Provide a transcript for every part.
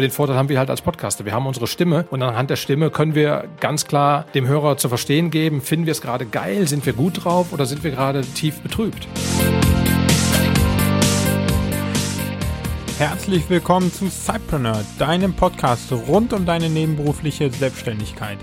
Den Vorteil haben wir halt als Podcaster. Wir haben unsere Stimme und anhand der Stimme können wir ganz klar dem Hörer zu verstehen geben, finden wir es gerade geil, sind wir gut drauf oder sind wir gerade tief betrübt. Herzlich willkommen zu Cypreneur, deinem Podcast rund um deine nebenberufliche Selbstständigkeit.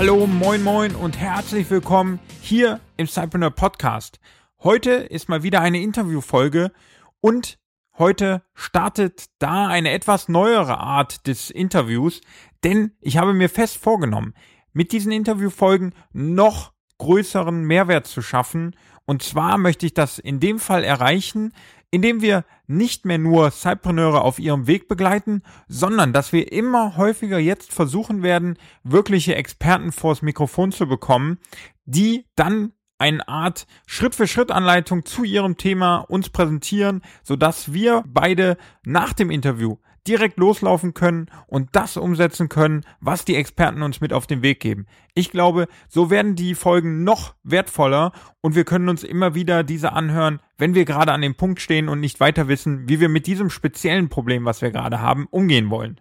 Hallo, moin, moin und herzlich willkommen hier im Cypreneur Podcast. Heute ist mal wieder eine Interviewfolge und heute startet da eine etwas neuere Art des Interviews, denn ich habe mir fest vorgenommen, mit diesen Interviewfolgen noch größeren Mehrwert zu schaffen. Und zwar möchte ich das in dem Fall erreichen, indem wir nicht mehr nur Cypreneure auf ihrem Weg begleiten, sondern dass wir immer häufiger jetzt versuchen werden, wirkliche Experten vors Mikrofon zu bekommen, die dann eine Art Schritt-für-Schritt-Anleitung zu ihrem Thema uns präsentieren, sodass wir beide nach dem Interview direkt loslaufen können und das umsetzen können, was die Experten uns mit auf den Weg geben. Ich glaube, so werden die Folgen noch wertvoller und wir können uns immer wieder diese anhören, wenn wir gerade an dem Punkt stehen und nicht weiter wissen, wie wir mit diesem speziellen Problem, was wir gerade haben, umgehen wollen.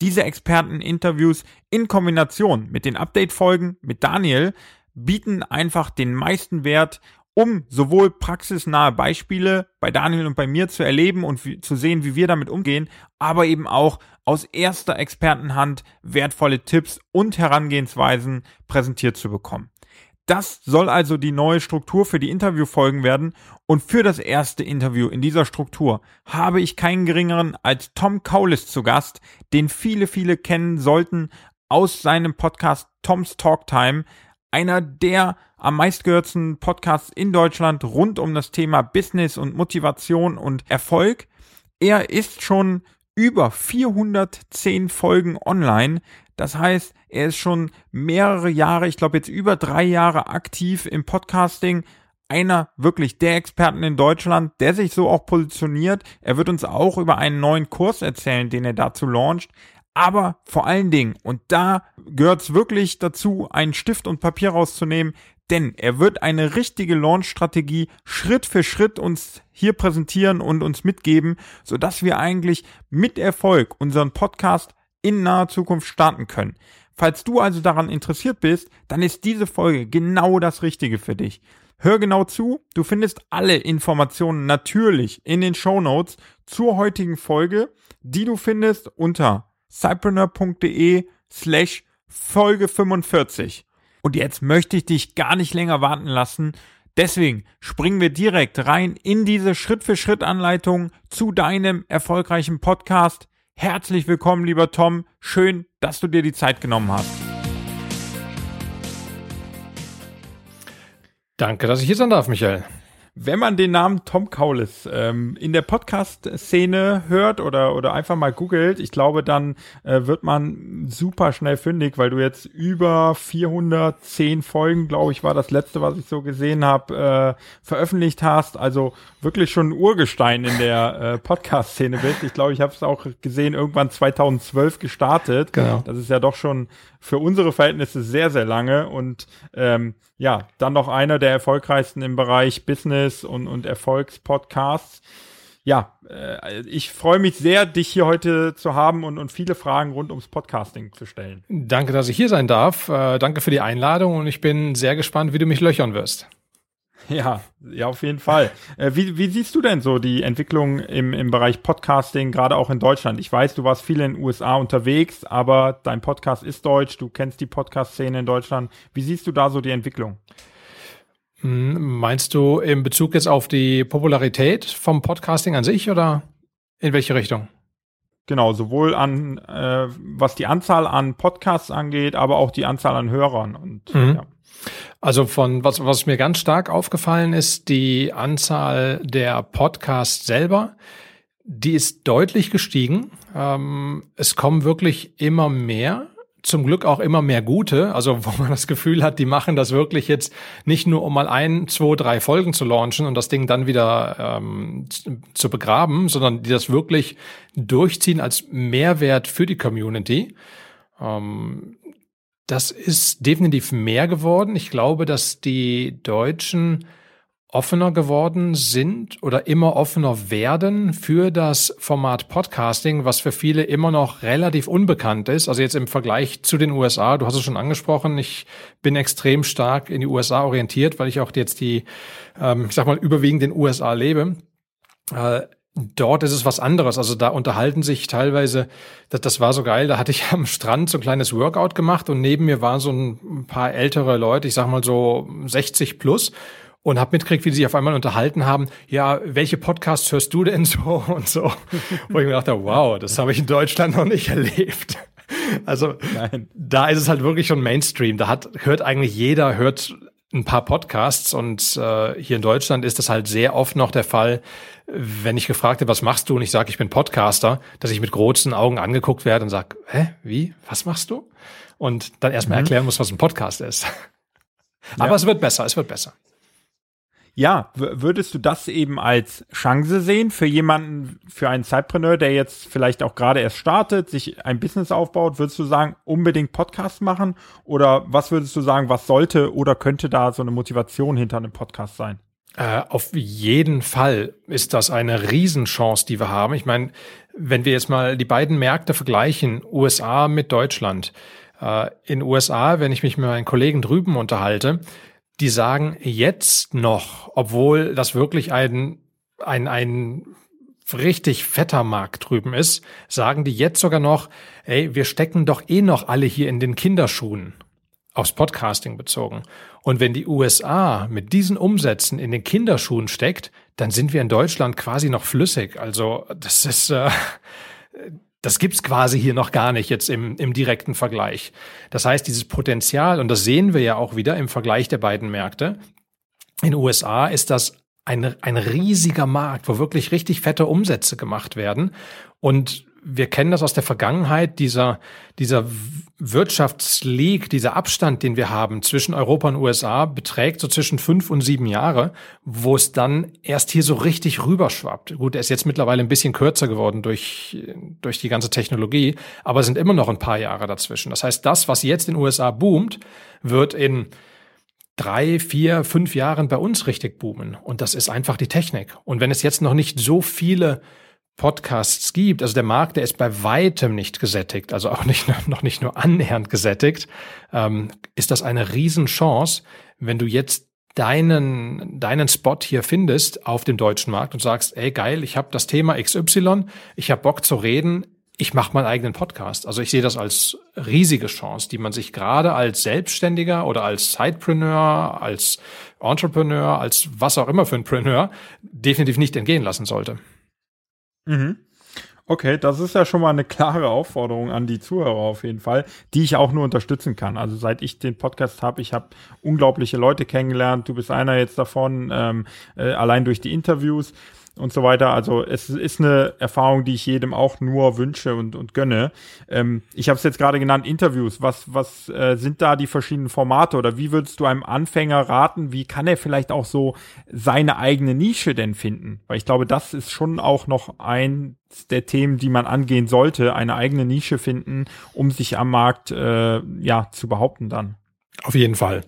Diese Experten-Interviews in Kombination mit den Update-Folgen mit Daniel bieten einfach den meisten Wert um sowohl praxisnahe Beispiele bei Daniel und bei mir zu erleben und zu sehen, wie wir damit umgehen, aber eben auch aus erster Expertenhand wertvolle Tipps und Herangehensweisen präsentiert zu bekommen. Das soll also die neue Struktur für die Interviewfolgen werden und für das erste Interview in dieser Struktur habe ich keinen geringeren als Tom Kaulis zu Gast, den viele, viele kennen sollten aus seinem Podcast Tom's Talk Time, einer der am meistgehörten Podcasts in Deutschland rund um das Thema Business und Motivation und Erfolg. Er ist schon über 410 Folgen online. Das heißt, er ist schon mehrere Jahre, ich glaube jetzt über drei Jahre aktiv im Podcasting. Einer wirklich der Experten in Deutschland, der sich so auch positioniert. Er wird uns auch über einen neuen Kurs erzählen, den er dazu launcht. Aber vor allen Dingen, und da gehört es wirklich dazu, einen Stift und Papier rauszunehmen, denn er wird eine richtige Launch-Strategie Schritt für Schritt uns hier präsentieren und uns mitgeben, sodass wir eigentlich mit Erfolg unseren Podcast in naher Zukunft starten können. Falls du also daran interessiert bist, dann ist diese Folge genau das Richtige für dich. Hör genau zu, du findest alle Informationen natürlich in den Show Notes zur heutigen Folge, die du findest unter cypreneur.de slash Folge 45. Und jetzt möchte ich dich gar nicht länger warten lassen. Deswegen springen wir direkt rein in diese Schritt-für-Schritt-Anleitung zu deinem erfolgreichen Podcast. Herzlich willkommen, lieber Tom. Schön, dass du dir die Zeit genommen hast. Danke, dass ich hier sein darf, Michael. Wenn man den Namen Tom Kaulis ähm, in der Podcast-Szene hört oder, oder einfach mal googelt, ich glaube, dann äh, wird man super schnell fündig, weil du jetzt über 410 Folgen, glaube ich, war das letzte, was ich so gesehen habe, äh, veröffentlicht hast. Also wirklich schon ein Urgestein in der äh, Podcast-Szene bist. Ich glaube, ich habe es auch gesehen, irgendwann 2012 gestartet. Genau. Das ist ja doch schon für unsere Verhältnisse sehr, sehr lange und ähm, ja, dann noch einer der erfolgreichsten im Bereich Business und, und Erfolgspodcasts. Ja, äh, ich freue mich sehr, dich hier heute zu haben und, und viele Fragen rund ums Podcasting zu stellen. Danke, dass ich hier sein darf. Äh, danke für die Einladung und ich bin sehr gespannt, wie du mich löchern wirst. Ja, ja, auf jeden Fall. Äh, wie, wie siehst du denn so die Entwicklung im, im Bereich Podcasting, gerade auch in Deutschland? Ich weiß, du warst viel in den USA unterwegs, aber dein Podcast ist deutsch, du kennst die Podcast-Szene in Deutschland. Wie siehst du da so die Entwicklung? Hm, meinst du in Bezug jetzt auf die Popularität vom Podcasting an sich oder in welche Richtung? Genau, sowohl an äh, was die Anzahl an Podcasts angeht, aber auch die Anzahl an Hörern und mhm. ja. Also von was, was mir ganz stark aufgefallen ist, die Anzahl der Podcasts selber, die ist deutlich gestiegen. Ähm, es kommen wirklich immer mehr. Zum Glück auch immer mehr gute, also wo man das Gefühl hat, die machen das wirklich jetzt nicht nur, um mal ein, zwei, drei Folgen zu launchen und das Ding dann wieder ähm, zu begraben, sondern die das wirklich durchziehen als Mehrwert für die Community. Ähm, Das ist definitiv mehr geworden. Ich glaube, dass die Deutschen offener geworden sind oder immer offener werden für das Format Podcasting, was für viele immer noch relativ unbekannt ist. Also jetzt im Vergleich zu den USA, du hast es schon angesprochen, ich bin extrem stark in die USA orientiert, weil ich auch jetzt die, ähm, ich sag mal, überwiegend in den USA lebe. Äh, Dort ist es was anderes. Also da unterhalten sich teilweise, das, das war so geil, da hatte ich am Strand so ein kleines Workout gemacht und neben mir waren so ein paar ältere Leute, ich sag mal so 60 plus und habe mitgekriegt, wie sie sich auf einmal unterhalten haben, ja, welche Podcasts hörst du denn so und so. Wo ich mir dachte, wow, das habe ich in Deutschland noch nicht erlebt. Also Nein. da ist es halt wirklich schon Mainstream. Da hat hört eigentlich jeder hört ein paar Podcasts und äh, hier in Deutschland ist das halt sehr oft noch der Fall, wenn ich gefragt habe, was machst du und ich sage, ich bin Podcaster, dass ich mit großen Augen angeguckt werde und sage, hä, wie, was machst du? Und dann erstmal mhm. erklären muss, was ein Podcast ist. Aber ja. es wird besser, es wird besser. Ja, würdest du das eben als Chance sehen für jemanden, für einen Zeitpreneur, der jetzt vielleicht auch gerade erst startet, sich ein Business aufbaut? Würdest du sagen, unbedingt Podcast machen? Oder was würdest du sagen, was sollte oder könnte da so eine Motivation hinter einem Podcast sein? Äh, auf jeden Fall ist das eine Riesenchance, die wir haben. Ich meine, wenn wir jetzt mal die beiden Märkte vergleichen, USA mit Deutschland. Äh, in USA, wenn ich mich mit meinen Kollegen drüben unterhalte, die sagen jetzt noch, obwohl das wirklich ein, ein, ein richtig fetter Markt drüben ist, sagen die jetzt sogar noch, ey, wir stecken doch eh noch alle hier in den Kinderschuhen. Aufs Podcasting bezogen. Und wenn die USA mit diesen Umsätzen in den Kinderschuhen steckt, dann sind wir in Deutschland quasi noch flüssig. Also das ist, äh, das gibt's quasi hier noch gar nicht jetzt im, im direkten Vergleich. Das heißt, dieses Potenzial, und das sehen wir ja auch wieder im Vergleich der beiden Märkte, in den USA ist das ein, ein riesiger Markt, wo wirklich richtig fette Umsätze gemacht werden. Und wir kennen das aus der Vergangenheit, dieser, dieser Wirtschaftsleague, dieser Abstand, den wir haben zwischen Europa und USA, beträgt so zwischen fünf und sieben Jahre, wo es dann erst hier so richtig rüberschwappt. Gut, er ist jetzt mittlerweile ein bisschen kürzer geworden durch, durch die ganze Technologie, aber es sind immer noch ein paar Jahre dazwischen. Das heißt, das, was jetzt in den USA boomt, wird in drei, vier, fünf Jahren bei uns richtig boomen. Und das ist einfach die Technik. Und wenn es jetzt noch nicht so viele Podcasts gibt. Also der Markt, der ist bei weitem nicht gesättigt, also auch nicht, noch nicht nur annähernd gesättigt, ähm, ist das eine Riesenchance, wenn du jetzt deinen, deinen Spot hier findest auf dem deutschen Markt und sagst, ey geil, ich habe das Thema XY, ich habe Bock zu reden, ich mache meinen eigenen Podcast. Also ich sehe das als riesige Chance, die man sich gerade als Selbstständiger oder als Sidepreneur, als Entrepreneur, als was auch immer für ein Preneur definitiv nicht entgehen lassen sollte. Mhm. Okay, das ist ja schon mal eine klare Aufforderung an die Zuhörer auf jeden Fall, die ich auch nur unterstützen kann. Also seit ich den Podcast habe, ich habe unglaubliche Leute kennengelernt. Du bist einer jetzt davon, ähm, äh, allein durch die Interviews und so weiter. Also es ist eine Erfahrung, die ich jedem auch nur wünsche und, und gönne. Ähm, ich habe es jetzt gerade genannt, Interviews. Was, was äh, sind da die verschiedenen Formate oder wie würdest du einem Anfänger raten, wie kann er vielleicht auch so seine eigene Nische denn finden? Weil ich glaube, das ist schon auch noch ein der Themen, die man angehen sollte, eine eigene Nische finden, um sich am Markt äh, ja zu behaupten dann. Auf jeden Fall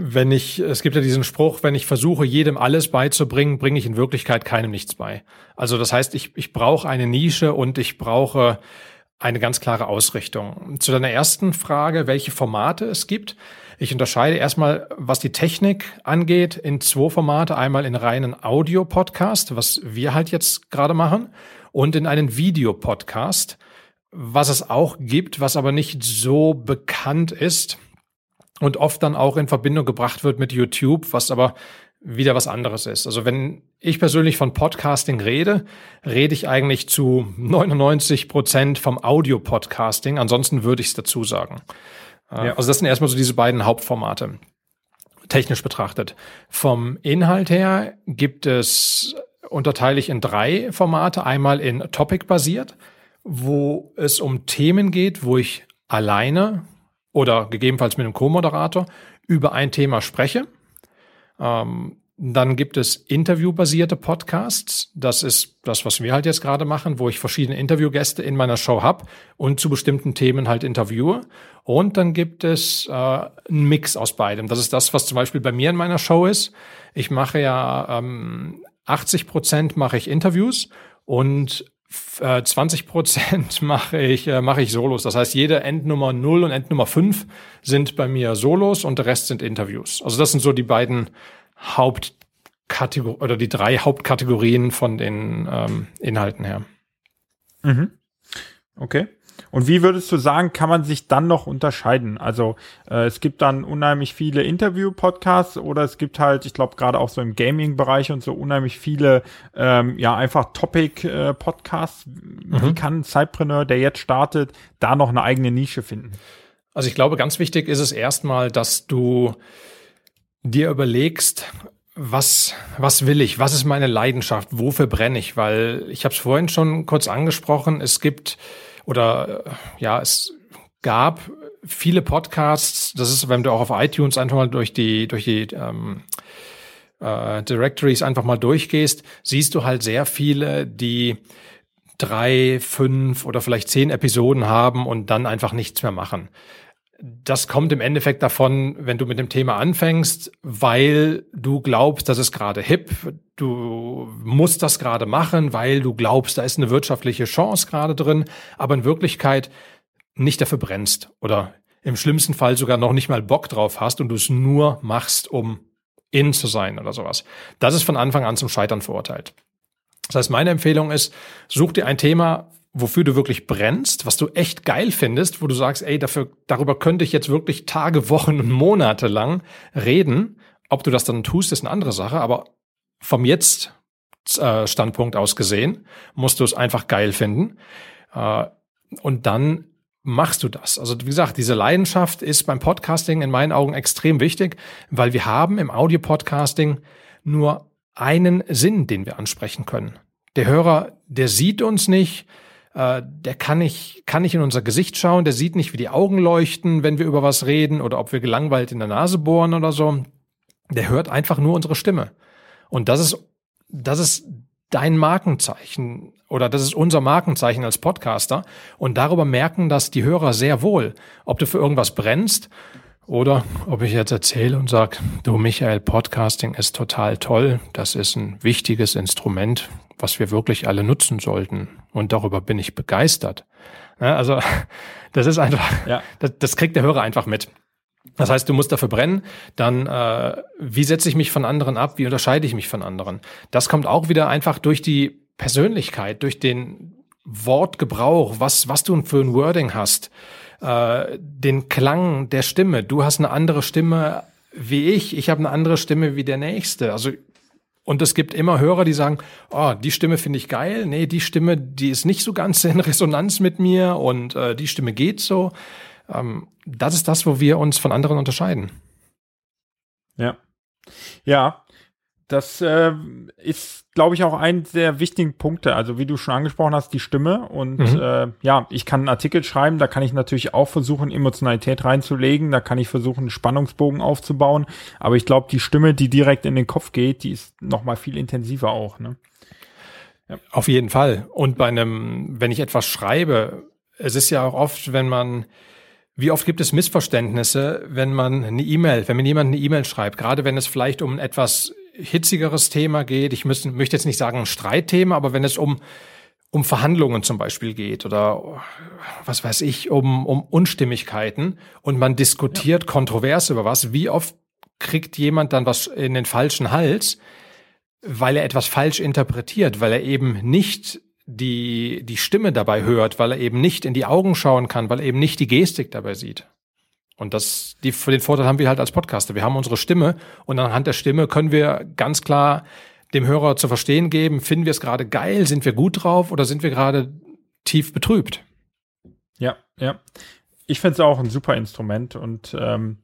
wenn ich, es gibt ja diesen Spruch, wenn ich versuche, jedem alles beizubringen, bringe ich in Wirklichkeit keinem nichts bei. Also das heißt, ich, ich brauche eine Nische und ich brauche eine ganz klare Ausrichtung. Zu deiner ersten Frage, welche Formate es gibt. Ich unterscheide erstmal, was die Technik angeht, in zwei Formate. Einmal in reinen Audio-Podcast, was wir halt jetzt gerade machen, und in einen Videopodcast, was es auch gibt, was aber nicht so bekannt ist und oft dann auch in Verbindung gebracht wird mit YouTube, was aber wieder was anderes ist. Also wenn ich persönlich von Podcasting rede, rede ich eigentlich zu 99 Prozent vom Audio-Podcasting. Ansonsten würde ich es dazu sagen. Äh, ja. Also das sind erstmal so diese beiden Hauptformate, technisch betrachtet. Vom Inhalt her gibt es, unterteile ich in drei Formate. Einmal in Topic-basiert, wo es um Themen geht, wo ich alleine oder gegebenenfalls mit einem Co-Moderator über ein Thema spreche. Ähm, Dann gibt es interviewbasierte Podcasts. Das ist das, was wir halt jetzt gerade machen, wo ich verschiedene Interviewgäste in meiner Show habe und zu bestimmten Themen halt interviewe. Und dann gibt es äh, einen Mix aus beidem. Das ist das, was zum Beispiel bei mir in meiner Show ist. Ich mache ja ähm, 80 Prozent mache ich Interviews und 20 äh, Prozent mache ich, äh, mache ich Solos. Das heißt, jede Endnummer 0 und Endnummer 5 sind bei mir Solos und der Rest sind Interviews. Also das sind so die beiden Hauptkategorien oder die drei Hauptkategorien von den ähm, Inhalten her. Mhm. Okay. Und wie würdest du sagen, kann man sich dann noch unterscheiden? Also äh, es gibt dann unheimlich viele Interview-Podcasts oder es gibt halt, ich glaube gerade auch so im Gaming-Bereich und so unheimlich viele, ähm, ja einfach Topic-Podcasts. Mhm. Wie kann ein Cypreneur, der jetzt startet, da noch eine eigene Nische finden? Also ich glaube, ganz wichtig ist es erstmal, dass du dir überlegst, was, was will ich? Was ist meine Leidenschaft? Wofür brenne ich? Weil ich habe es vorhin schon kurz angesprochen, es gibt oder äh, ja, es gab viele Podcasts, das ist, wenn du auch auf iTunes einfach mal durch die, durch die ähm, äh, Directories einfach mal durchgehst, siehst du halt sehr viele, die drei, fünf oder vielleicht zehn Episoden haben und dann einfach nichts mehr machen. Das kommt im Endeffekt davon, wenn du mit dem Thema anfängst, weil du glaubst, das ist gerade hip, du musst das gerade machen, weil du glaubst, da ist eine wirtschaftliche Chance gerade drin, aber in Wirklichkeit nicht dafür brennst oder im schlimmsten Fall sogar noch nicht mal Bock drauf hast und du es nur machst, um in zu sein oder sowas. Das ist von Anfang an zum Scheitern verurteilt. Das heißt, meine Empfehlung ist, such dir ein Thema, wofür du wirklich brennst, was du echt geil findest, wo du sagst, ey, dafür, darüber könnte ich jetzt wirklich Tage, Wochen und Monate lang reden. Ob du das dann tust, ist eine andere Sache, aber vom jetzt äh, Standpunkt aus gesehen, musst du es einfach geil finden. Äh, und dann machst du das. Also wie gesagt, diese Leidenschaft ist beim Podcasting in meinen Augen extrem wichtig, weil wir haben im Audio-Podcasting nur einen Sinn, den wir ansprechen können. Der Hörer, der sieht uns nicht, äh, der kann nicht, kann nicht in unser Gesicht schauen, der sieht nicht, wie die Augen leuchten, wenn wir über was reden oder ob wir gelangweilt in der Nase bohren oder so. Der hört einfach nur unsere Stimme. Und das ist, das ist dein Markenzeichen oder das ist unser Markenzeichen als Podcaster. Und darüber merken das die Hörer sehr wohl, ob du für irgendwas brennst oder ob ich jetzt erzähle und sage, du Michael, Podcasting ist total toll, das ist ein wichtiges Instrument, was wir wirklich alle nutzen sollten. Und darüber bin ich begeistert. Ja, also das ist einfach, ja. das, das kriegt der Hörer einfach mit. Das heißt, du musst dafür brennen. Dann, äh, wie setze ich mich von anderen ab? Wie unterscheide ich mich von anderen? Das kommt auch wieder einfach durch die Persönlichkeit, durch den Wortgebrauch, was, was du für ein Wording hast, äh, den Klang der Stimme. Du hast eine andere Stimme wie ich, ich habe eine andere Stimme wie der Nächste. Also und es gibt immer Hörer, die sagen, oh, die Stimme finde ich geil, nee, die Stimme, die ist nicht so ganz in Resonanz mit mir und äh, die Stimme geht so. Ähm, das ist das, wo wir uns von anderen unterscheiden. Ja. Ja, das äh, ist, glaube ich, auch ein der wichtigen Punkte. Also wie du schon angesprochen hast, die Stimme. Und mhm. äh, ja, ich kann einen Artikel schreiben, da kann ich natürlich auch versuchen, Emotionalität reinzulegen, da kann ich versuchen, einen Spannungsbogen aufzubauen. Aber ich glaube, die Stimme, die direkt in den Kopf geht, die ist noch mal viel intensiver auch. Ne? Ja. Auf jeden Fall. Und bei einem, wenn ich etwas schreibe, es ist ja auch oft, wenn man wie oft gibt es Missverständnisse, wenn man eine E-Mail, wenn mir jemand eine E-Mail schreibt, gerade wenn es vielleicht um etwas hitzigeres Thema geht, ich müssen, möchte jetzt nicht sagen ein Streitthema, aber wenn es um um Verhandlungen zum Beispiel geht oder was weiß ich, um, um Unstimmigkeiten und man diskutiert ja. kontrovers über was, wie oft kriegt jemand dann was in den falschen Hals, weil er etwas falsch interpretiert, weil er eben nicht die, die Stimme dabei hört, weil er eben nicht in die Augen schauen kann, weil er eben nicht die Gestik dabei sieht. Und das, die, den Vorteil haben wir halt als Podcaster. Wir haben unsere Stimme und anhand der Stimme können wir ganz klar dem Hörer zu verstehen geben, finden wir es gerade geil, sind wir gut drauf oder sind wir gerade tief betrübt? Ja, ja. Ich finde es auch ein super Instrument und ähm,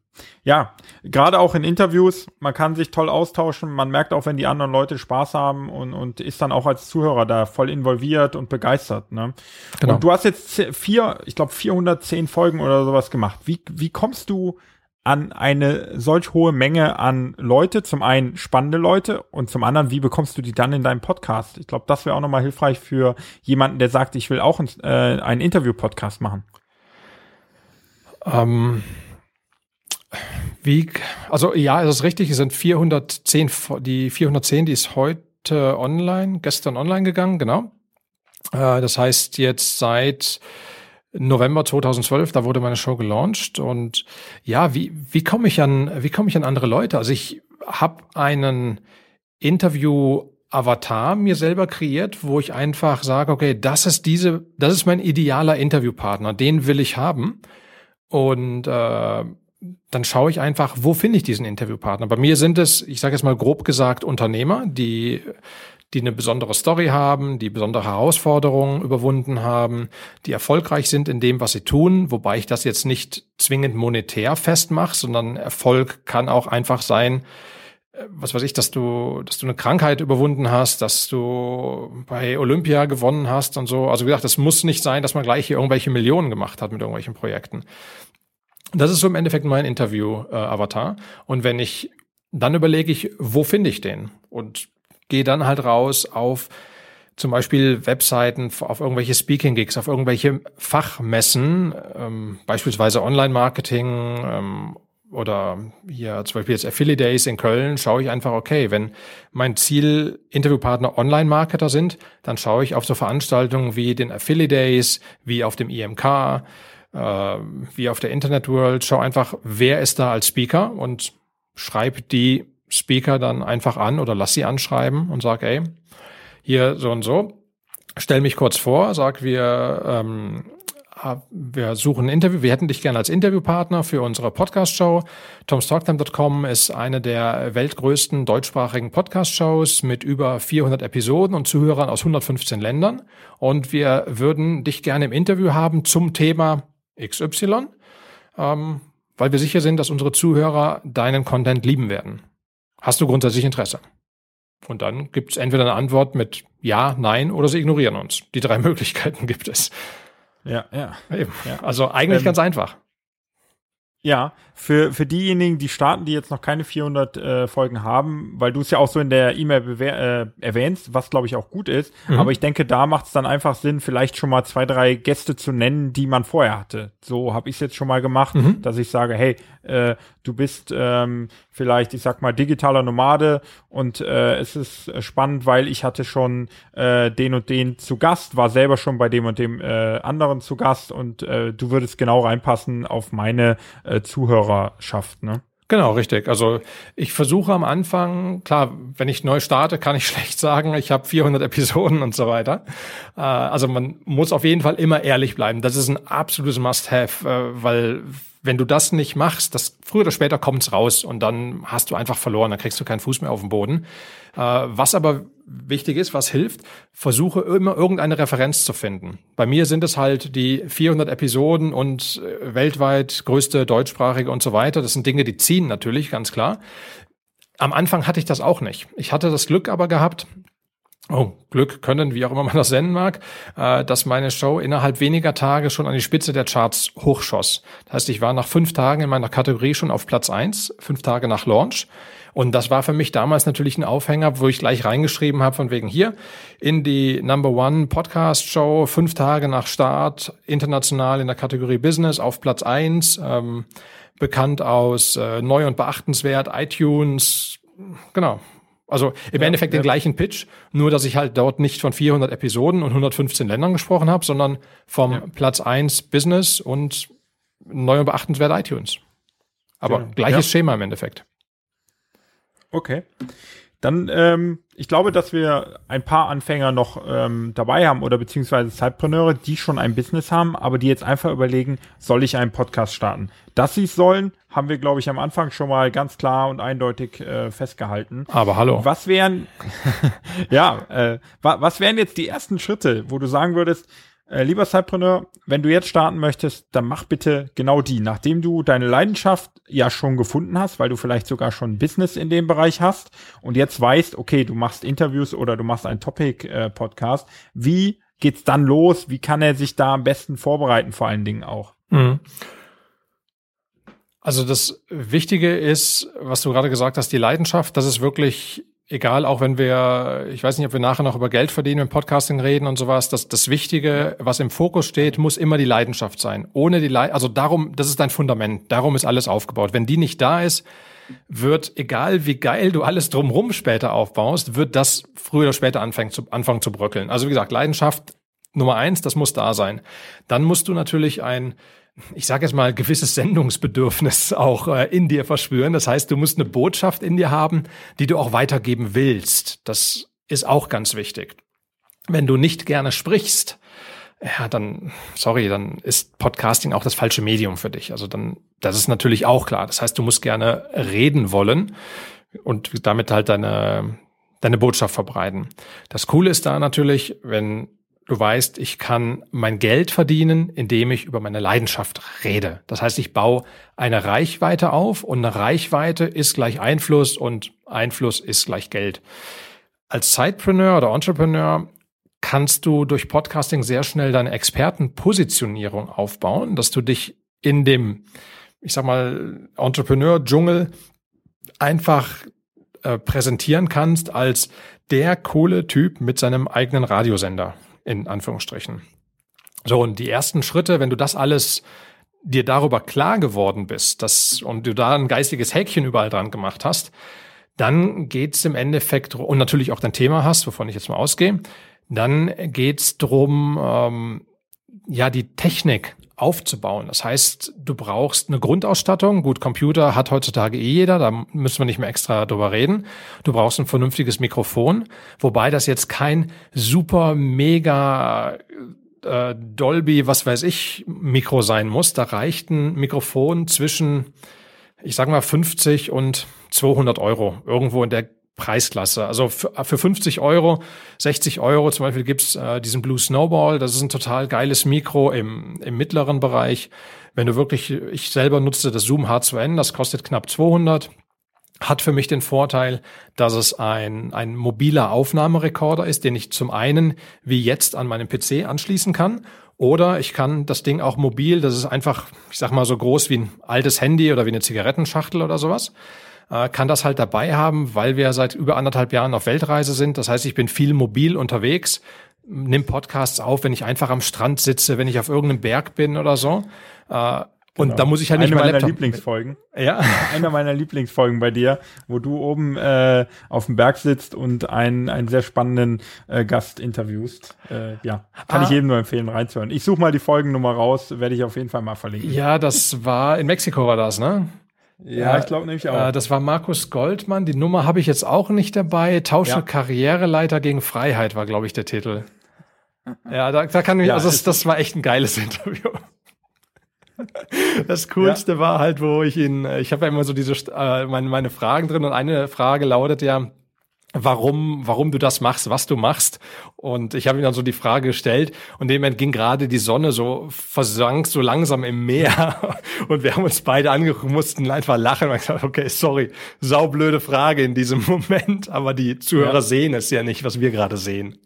ja, gerade auch in Interviews, man kann sich toll austauschen, man merkt auch, wenn die anderen Leute Spaß haben und, und ist dann auch als Zuhörer da voll involviert und begeistert. Ne? Genau. Und du hast jetzt vier, ich glaube 410 Folgen oder sowas gemacht. Wie, wie kommst du an eine solch hohe Menge an Leute? Zum einen spannende Leute und zum anderen, wie bekommst du die dann in deinem Podcast? Ich glaube, das wäre auch nochmal hilfreich für jemanden, der sagt, ich will auch ein, äh, einen Interview-Podcast machen. Ähm, wie, also ja, es ist richtig, es sind 410, die 410, die ist heute online, gestern online gegangen, genau. Äh, das heißt jetzt seit November 2012, da wurde meine Show gelauncht und ja, wie wie komme ich an wie komme ich an andere Leute? Also ich habe einen Interview Avatar mir selber kreiert, wo ich einfach sage, okay, das ist diese, das ist mein idealer Interviewpartner, den will ich haben und äh, dann schaue ich einfach, wo finde ich diesen Interviewpartner. Bei mir sind es, ich sage jetzt mal grob gesagt, Unternehmer, die die eine besondere Story haben, die besondere Herausforderungen überwunden haben, die erfolgreich sind in dem, was sie tun, wobei ich das jetzt nicht zwingend monetär festmache, sondern Erfolg kann auch einfach sein, äh, was weiß ich, dass du, dass du eine Krankheit überwunden hast, dass du bei Olympia gewonnen hast und so. Also wie gesagt, es muss nicht sein, dass man gleich hier irgendwelche Millionen gemacht hat mit irgendwelchen Projekten. Das ist so im Endeffekt mein Interview-Avatar. Äh, und wenn ich, dann überlege ich, wo finde ich den? Und gehe dann halt raus auf zum Beispiel Webseiten, auf irgendwelche Speaking-Gigs, auf irgendwelche Fachmessen, ähm, beispielsweise Online-Marketing ähm, oder hier zum Beispiel jetzt Affiliate Days in Köln, schaue ich einfach, okay, wenn mein Ziel Interviewpartner Online-Marketer sind, dann schaue ich auf so Veranstaltungen wie den Affiliate Days, wie auf dem IMK, äh, wie auf der Internet World, schau einfach, wer ist da als Speaker und schreibe die Speaker dann einfach an oder lass sie anschreiben und sag, ey, hier so und so. Stell mich kurz vor, sag, wir, ähm, wir suchen ein Interview, wir hätten dich gerne als Interviewpartner für unsere Podcast-Show. TomsTalktime.com ist eine der weltgrößten deutschsprachigen Podcast-Shows mit über 400 Episoden und Zuhörern aus 115 Ländern. Und wir würden dich gerne im Interview haben zum Thema XY, ähm, weil wir sicher sind, dass unsere Zuhörer deinen Content lieben werden. Hast du grundsätzlich Interesse? Und dann gibt es entweder eine Antwort mit Ja, Nein oder sie ignorieren uns. Die drei Möglichkeiten gibt es. Ja, ja. Eben. ja. Also eigentlich ähm, ganz einfach. Ja, für, für diejenigen, die starten, die jetzt noch keine 400 äh, Folgen haben, weil du es ja auch so in der E-Mail äh, erwähnst, was glaube ich auch gut ist. Mhm. Aber ich denke, da macht es dann einfach Sinn, vielleicht schon mal zwei, drei Gäste zu nennen, die man vorher hatte. So habe ich es jetzt schon mal gemacht, mhm. dass ich sage, hey, äh, du bist ähm, vielleicht, ich sag mal, digitaler Nomade und äh, es ist spannend, weil ich hatte schon äh, den und den zu Gast, war selber schon bei dem und dem äh, anderen zu Gast und äh, du würdest genau reinpassen auf meine äh, Zuhörerschaft, ne? Genau, richtig. Also ich versuche am Anfang, klar, wenn ich neu starte, kann ich schlecht sagen, ich habe 400 Episoden und so weiter. Äh, also man muss auf jeden Fall immer ehrlich bleiben. Das ist ein absolutes Must-Have, äh, weil wenn du das nicht machst, das früher oder später kommt's raus und dann hast du einfach verloren, dann kriegst du keinen Fuß mehr auf den Boden. Äh, was aber wichtig ist, was hilft, versuche immer irgendeine Referenz zu finden. Bei mir sind es halt die 400 Episoden und äh, weltweit größte deutschsprachige und so weiter. Das sind Dinge, die ziehen natürlich, ganz klar. Am Anfang hatte ich das auch nicht. Ich hatte das Glück aber gehabt, oh, Glück können, wie auch immer man das nennen mag, äh, dass meine Show innerhalb weniger Tage schon an die Spitze der Charts hochschoss. Das heißt, ich war nach fünf Tagen in meiner Kategorie schon auf Platz eins, fünf Tage nach Launch. Und das war für mich damals natürlich ein Aufhänger, wo ich gleich reingeschrieben habe, von wegen hier in die Number One Podcast Show, fünf Tage nach Start, international in der Kategorie Business auf Platz eins, ähm, bekannt aus äh, neu und beachtenswert, iTunes, genau, also im ja, Endeffekt ja. den gleichen Pitch, nur dass ich halt dort nicht von 400 Episoden und 115 Ländern gesprochen habe, sondern vom ja. Platz 1 Business und neu und beachtenswert iTunes. Aber gleiches Schema im Endeffekt. Okay. Dann, ähm, ich glaube, dass wir ein paar Anfänger noch ähm, dabei haben oder beziehungsweise Zeitpreneure, die schon ein Business haben, aber die jetzt einfach überlegen, soll ich einen Podcast starten? Dass sie es sollen, haben wir, glaube ich, am Anfang schon mal ganz klar und eindeutig äh, festgehalten. Aber hallo. Was wären, ja, äh, wa was wären jetzt die ersten Schritte, wo du sagen würdest, äh, lieber Cypreneur, wenn du jetzt starten möchtest, dann mach bitte genau die. Nachdem du deine Leidenschaft ja schon gefunden hast, weil du vielleicht sogar schon Business in dem Bereich hast und jetzt weißt, okay, du machst Interviews oder du machst einen Topic-Podcast, äh, wie geht's dann los? Wie kann er sich da am besten vorbereiten, vor allen Dingen auch? Mhm. Also das Wichtige ist, was du gerade gesagt hast, die Leidenschaft, das ist wirklich egal, auch wenn wir, ich weiß nicht, ob wir nachher noch über Geld verdienen im Podcasting reden und sowas, das, das Wichtige, was im Fokus steht, muss immer die Leidenschaft sein. Ohne die Leidenschaft, also darum, das ist dein Fundament, darum ist alles aufgebaut. Wenn die nicht da ist, wird, egal wie geil du alles drumrum später aufbaust, wird das früher oder später anfangen zu, anfangen zu bröckeln. Also wie gesagt, Leidenschaft Nummer eins, das muss da sein. Dann musst du natürlich ein, ich sage jetzt mal, gewisses Sendungsbedürfnis auch äh, in dir verspüren. Das heißt, du musst eine Botschaft in dir haben, die du auch weitergeben willst. Das ist auch ganz wichtig. Wenn du nicht gerne sprichst, ja, dann, sorry, dann ist Podcasting auch das falsche Medium für dich. Also dann, das ist natürlich auch klar. Das heißt, du musst gerne reden wollen und damit halt deine, deine Botschaft verbreiten. Das Coole ist da natürlich, wenn du weißt, ich kann mein Geld verdienen, indem ich über meine Leidenschaft rede. Das heißt, ich baue eine Reichweite auf und eine Reichweite ist gleich Einfluss und Einfluss ist gleich Geld. Als Sidepreneur oder Entrepreneur kannst du durch Podcasting sehr schnell deine Expertenpositionierung aufbauen, dass du dich in dem, ich sag mal, Entrepreneur-Dschungel einfach äh, präsentieren kannst als der coole Typ mit seinem eigenen Radiosender, in Anführungsstrichen. So, und die ersten Schritte, wenn du das alles dir darüber klar geworden bist, dass, und du da ein geistiges Häkchen überall dran gemacht hast, dann geht's im Endeffekt, und natürlich auch dein Thema hast, wovon ich jetzt mal ausgehe, dann geht's drum, ähm, ja, die Technik aufzubauen. Das heißt, du brauchst eine Grundausstattung. Gut, Computer hat heutzutage eh jeder, da müssen wir nicht mehr extra drüber reden. Du brauchst ein vernünftiges Mikrofon, wobei das jetzt kein super mega äh, Dolby, was weiß ich, Mikro sein muss. Da reicht ein Mikrofon zwischen, ich sag mal, 50 und 200 Euro. Irgendwo in der Preisklasse. Also für, für 50 Euro, 60 Euro zum Beispiel gibt's äh, diesen Blue Snowball. Das ist ein total geiles Mikro im, im mittleren Bereich. Wenn du wirklich, ich selber nutze das Zoom H2N, das kostet knapp 200. Hat für mich den Vorteil, dass es ein, ein mobiler Aufnahmerekorder ist, den ich zum einen wie jetzt an meinem PC anschließen kann oder ich kann das Ding auch mobil, das ist einfach, ich sag mal, so groß wie ein altes Handy oder wie eine Zigarettenschachtel oder sowas äh, kann das halt dabei haben, weil wir seit über anderthalb Jahren auf Weltreise sind. Das heißt, ich bin viel mobil unterwegs, nimm Podcasts auf, wenn ich einfach am Strand sitze, wenn ich auf irgendeinem Berg bin oder so. Äh, und genau. da muss ich halt nicht Eine meiner Laptop Lieblingsfolgen. Ja. Einer meiner Lieblingsfolgen bei dir, wo du oben äh, auf dem Berg sitzt und einen, einen sehr spannenden äh, Gast interviewst. Äh, ja, kann ah. ich jedem nur empfehlen, reinzuhören. Ich suche mal die Folgennummer raus, werde ich auf jeden Fall mal verlinken. Ja, das war in Mexiko war das, ne? Ja, ich glaube nämlich auch. Äh, das war Markus Goldmann. Die Nummer habe ich jetzt auch nicht dabei. Tausche ja. Karriereleiter gegen Freiheit war, glaube ich, der Titel. Ja, da, da kann ich, ja, also das, das war echt ein geiles Interview. Das Coolste ja. war halt, wo ich ihn, ich habe ja immer so diese äh, meine, meine Fragen drin und eine Frage lautet ja, warum, warum du das machst, was du machst. Und ich habe ihm dann so die Frage gestellt und dem ging gerade die Sonne so versank so langsam im Meer und wir haben uns beide angeguckt, mussten einfach lachen und gesagt, okay, sorry, saublöde Frage in diesem Moment, aber die Zuhörer ja. sehen es ja nicht, was wir gerade sehen.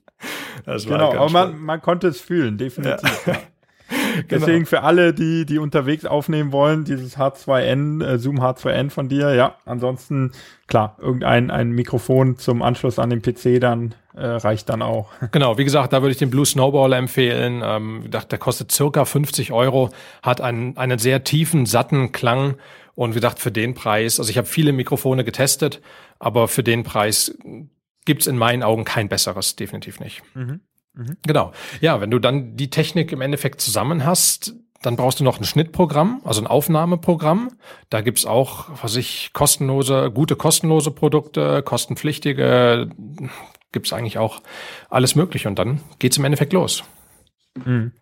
genau, aber man, man konnte es fühlen, definitiv. Ja. Genau. Deswegen für alle, die, die unterwegs aufnehmen wollen, dieses H2N, äh, Zoom H2N von dir, ja. Ansonsten, klar, irgendein ein Mikrofon zum Anschluss an den PC dann äh, reicht dann auch. Genau, wie gesagt, da würde ich den Blue Snowball empfehlen. Ähm, der kostet circa 50 Euro, hat einen, einen sehr tiefen, satten Klang. Und wie gesagt, für den Preis, also ich habe viele Mikrofone getestet, aber für den Preis gibt's in meinen Augen kein besseres, definitiv nicht. Mhm. Mhm. Genau. Ja, wenn du dann die Technik im Endeffekt zusammen hast, dann brauchst du noch ein Schnittprogramm, also ein Aufnahmeprogramm. Da gibt's auch, was ich, kostenlose, gute kostenlose Produkte, kostenpflichtige, gibt's eigentlich auch alles Mögliche und dann geht's im Endeffekt los. Mhm.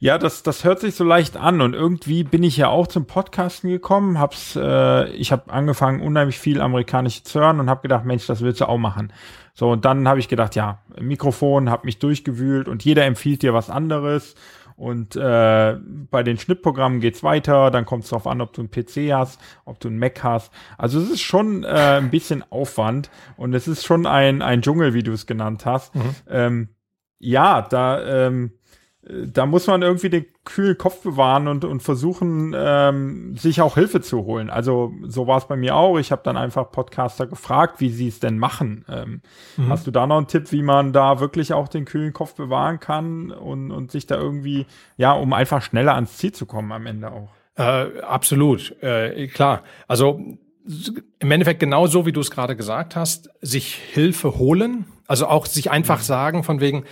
Ja, das, das hört sich so leicht an und irgendwie bin ich ja auch zum Podcasten gekommen. Hab's, äh, ich habe angefangen, unheimlich viel amerikanisch zu hören und habe gedacht, Mensch, das willst du auch machen. So, und dann habe ich gedacht, ja, Mikrofon, habe mich durchgewühlt und jeder empfiehlt dir was anderes. Und äh, bei den Schnittprogrammen geht's weiter, dann kommt es darauf an, ob du einen PC hast, ob du einen Mac hast. Also es ist schon äh, ein bisschen Aufwand und es ist schon ein, ein Dschungel, wie du es genannt hast. Mhm. Ähm, ja, da ähm, da muss man irgendwie den kühlen Kopf bewahren und, und versuchen, ähm, sich auch Hilfe zu holen. Also so war es bei mir auch. Ich habe dann einfach Podcaster gefragt, wie sie es denn machen. Ähm, mhm. Hast du da noch einen Tipp, wie man da wirklich auch den kühlen Kopf bewahren kann und, und sich da irgendwie, ja, um einfach schneller ans Ziel zu kommen am Ende auch? Äh, absolut, äh, klar. Also im Endeffekt genau so, wie du es gerade gesagt hast, sich Hilfe holen, also auch sich einfach mhm. sagen von wegen,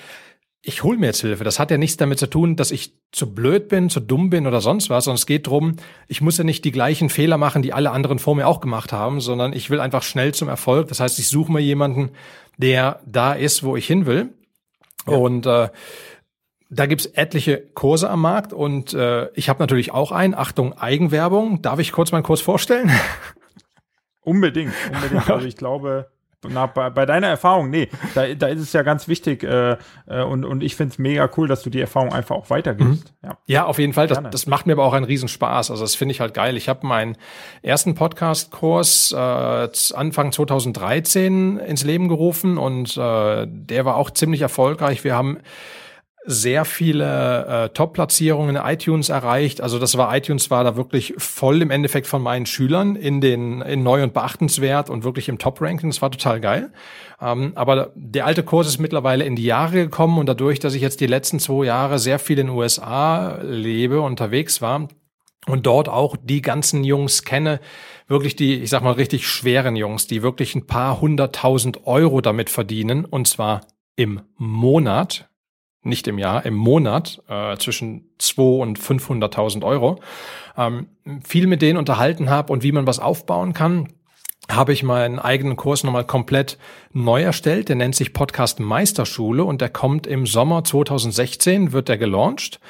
ich hole mir jetzt Hilfe. Das hat ja nichts damit zu tun, dass ich zu blöd bin, zu dumm bin oder sonst was, sondern es geht drum, ich muss ja nicht die gleichen Fehler machen, die alle anderen vor mir auch gemacht haben, sondern ich will einfach schnell zum Erfolg. Das heißt, ich suche mir jemanden, der da ist, wo ich hin will. Ja. Und äh, da gibt's etliche Kurse am Markt und äh, ich habe natürlich auch einen. Achtung, Eigenwerbung. Darf ich kurz meinen Kurs vorstellen? Unbedingt, unbedingt. Also ich glaube, na, bei, bei deiner Erfahrung, nee, da, da ist es ja ganz wichtig äh, äh, und, und ich finde es mega cool, dass du die Erfahrung einfach auch weitergibst. Mhm. Ja. ja, auf jeden Fall. Das, das macht mir aber auch einen Riesenspaß. Also das finde ich halt geil. Ich habe meinen ersten Podcast-Kurs äh, Anfang 2013 ins Leben gerufen und äh, der war auch ziemlich erfolgreich. Wir haben sehr viele äh, Top-Platzierungen in iTunes erreicht. Also das war iTunes war da wirklich voll im Endeffekt von meinen Schülern in den in neu und beachtenswert und wirklich im Top-Ranking. Das war total geil. Ähm, aber der alte Kurs ist mittlerweile in die Jahre gekommen und dadurch, dass ich jetzt die letzten zwei Jahre sehr viel in den USA lebe, unterwegs war und dort auch die ganzen Jungs kenne, wirklich die, ich sag mal, richtig schweren Jungs, die wirklich ein paar hunderttausend Euro damit verdienen und zwar im Monat nicht im Jahr, im Monat äh, zwischen 2 und 500.000 Euro, ähm, viel mit denen unterhalten habe und wie man was aufbauen kann habe ich meinen eigenen Kurs nochmal komplett neu erstellt. Der nennt sich Podcast Meisterschule und der kommt im Sommer 2016, wird der gelauncht.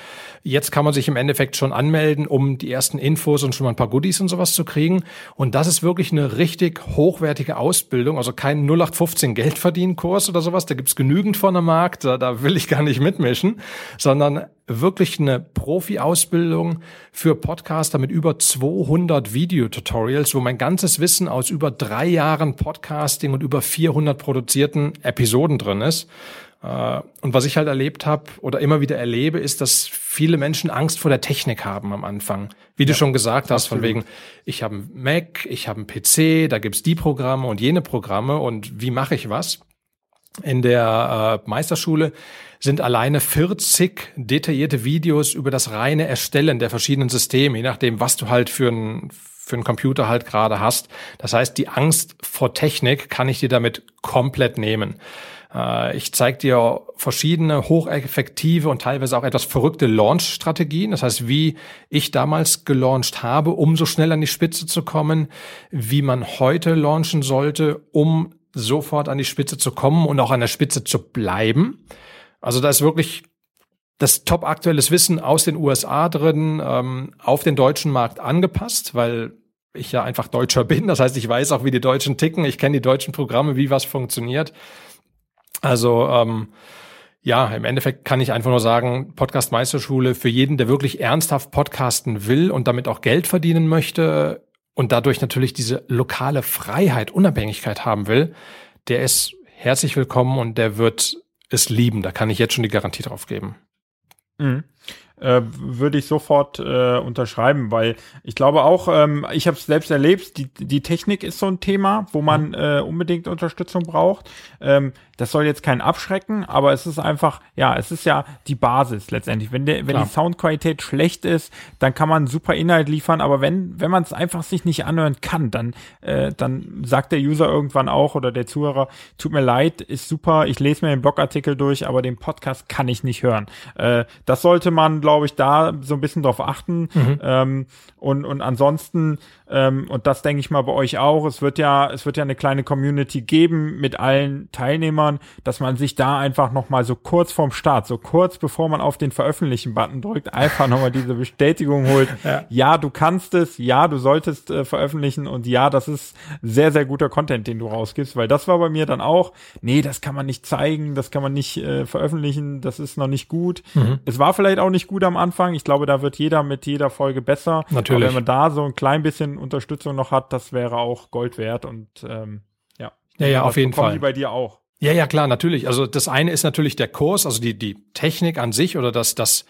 Jetzt kann man sich im Endeffekt schon anmelden, um die ersten Infos und schon mal ein paar Goodies und sowas zu kriegen. Und das ist wirklich eine richtig hochwertige Ausbildung, also kein 0815 Geldverdienen-Kurs oder sowas. Da gibt's genügend von am Markt, da, da will ich gar nicht mitmischen, sondern wirklich eine Profi-Ausbildung für Podcaster mit über 200 Videotutorials, wo mein ganzes Wissen aus über drei Jahren Podcasting und über 400 produzierten Episoden drin ist. Äh, und was ich halt erlebt habe oder immer wieder erlebe, ist, dass viele Menschen Angst vor der Technik haben am Anfang. Wie ja, du schon gesagt hast, absolut. von wegen, ich habe einen Mac, ich habe einen PC, da gibt's die Programme und jene Programme und wie mache ich was? In der äh, Meisterschule sind alleine 40 detaillierte Videos über das reine Erstellen der verschiedenen Systeme, je nachdem, was du halt für ein für einen Computer halt gerade hast. Das heißt, die Angst vor Technik kann ich dir damit komplett nehmen. Äh, ich zeige dir verschiedene hocheffektive und teilweise auch etwas verrückte Launch-Strategien. Das heißt, wie ich damals gelauncht habe, um so schnell an die Spitze zu kommen, wie man heute launchen sollte, um sofort an die Spitze zu kommen und auch an der Spitze zu bleiben. Also da ist wirklich das top aktuelles Wissen aus den USA drin, ähm, auf den deutschen Markt angepasst, weil ich ja einfach Deutscher bin. Das heißt, ich weiß auch, wie die Deutschen ticken. Ich kenne die deutschen Programme, wie was funktioniert. Also ähm, ja, im Endeffekt kann ich einfach nur sagen, Podcast Meisterschule für jeden, der wirklich ernsthaft podcasten will und damit auch Geld verdienen möchte und dadurch natürlich diese lokale Freiheit, Unabhängigkeit haben will, der ist herzlich willkommen und der wird es lieben. Da kann ich jetzt schon die Garantie drauf geben. Mhm äh, würde ich sofort äh, unterschreiben, weil ich glaube auch, ähm, ich habe es selbst erlebt, die, die Technik ist so ein Thema, wo man mhm. äh, unbedingt Unterstützung braucht. Ähm, das soll jetzt kein abschrecken, aber es ist einfach, ja, es ist ja die Basis letztendlich. Wenn, der, wenn die Soundqualität schlecht ist, dann kann man super Inhalt liefern, aber wenn, wenn man es einfach sich nicht anhören kann, dann, äh, dann sagt der User irgendwann auch oder der Zuhörer, tut mir leid, ist super, ich lese mir den Blogartikel durch, aber den Podcast kann ich nicht hören. Äh, das sollte man, glaube ich, da so ein bisschen drauf achten. Mhm. Ähm, und, und ansonsten, ähm, und das denke ich mal bei euch auch, es wird ja, es wird ja eine kleine Community geben mit allen Teilnehmern, dass man sich da einfach nochmal so kurz vorm Start, so kurz bevor man auf den Veröffentlichen-Button drückt, einfach nochmal diese Bestätigung holt. Ja. ja. du kannst es, ja, du solltest äh, veröffentlichen und ja, das ist sehr, sehr guter Content, den du rausgibst, weil das war bei mir dann auch, nee, das kann man nicht zeigen, das kann man nicht äh, veröffentlichen, das ist noch nicht gut. Mhm. Es war vielleicht auch nicht gut am Anfang. Ich glaube, da wird jeder mit jeder Folge besser. Natürlich. Aber wenn man da so ein klein bisschen Unterstützung noch hat, das wäre auch Gold wert und ähm, ja. Ja, ja, auf jeden Fall. Die bei dir auch. Ja, ja, klar, natürlich. Also das eine ist natürlich der Kurs, also die, die Technik an sich oder das, das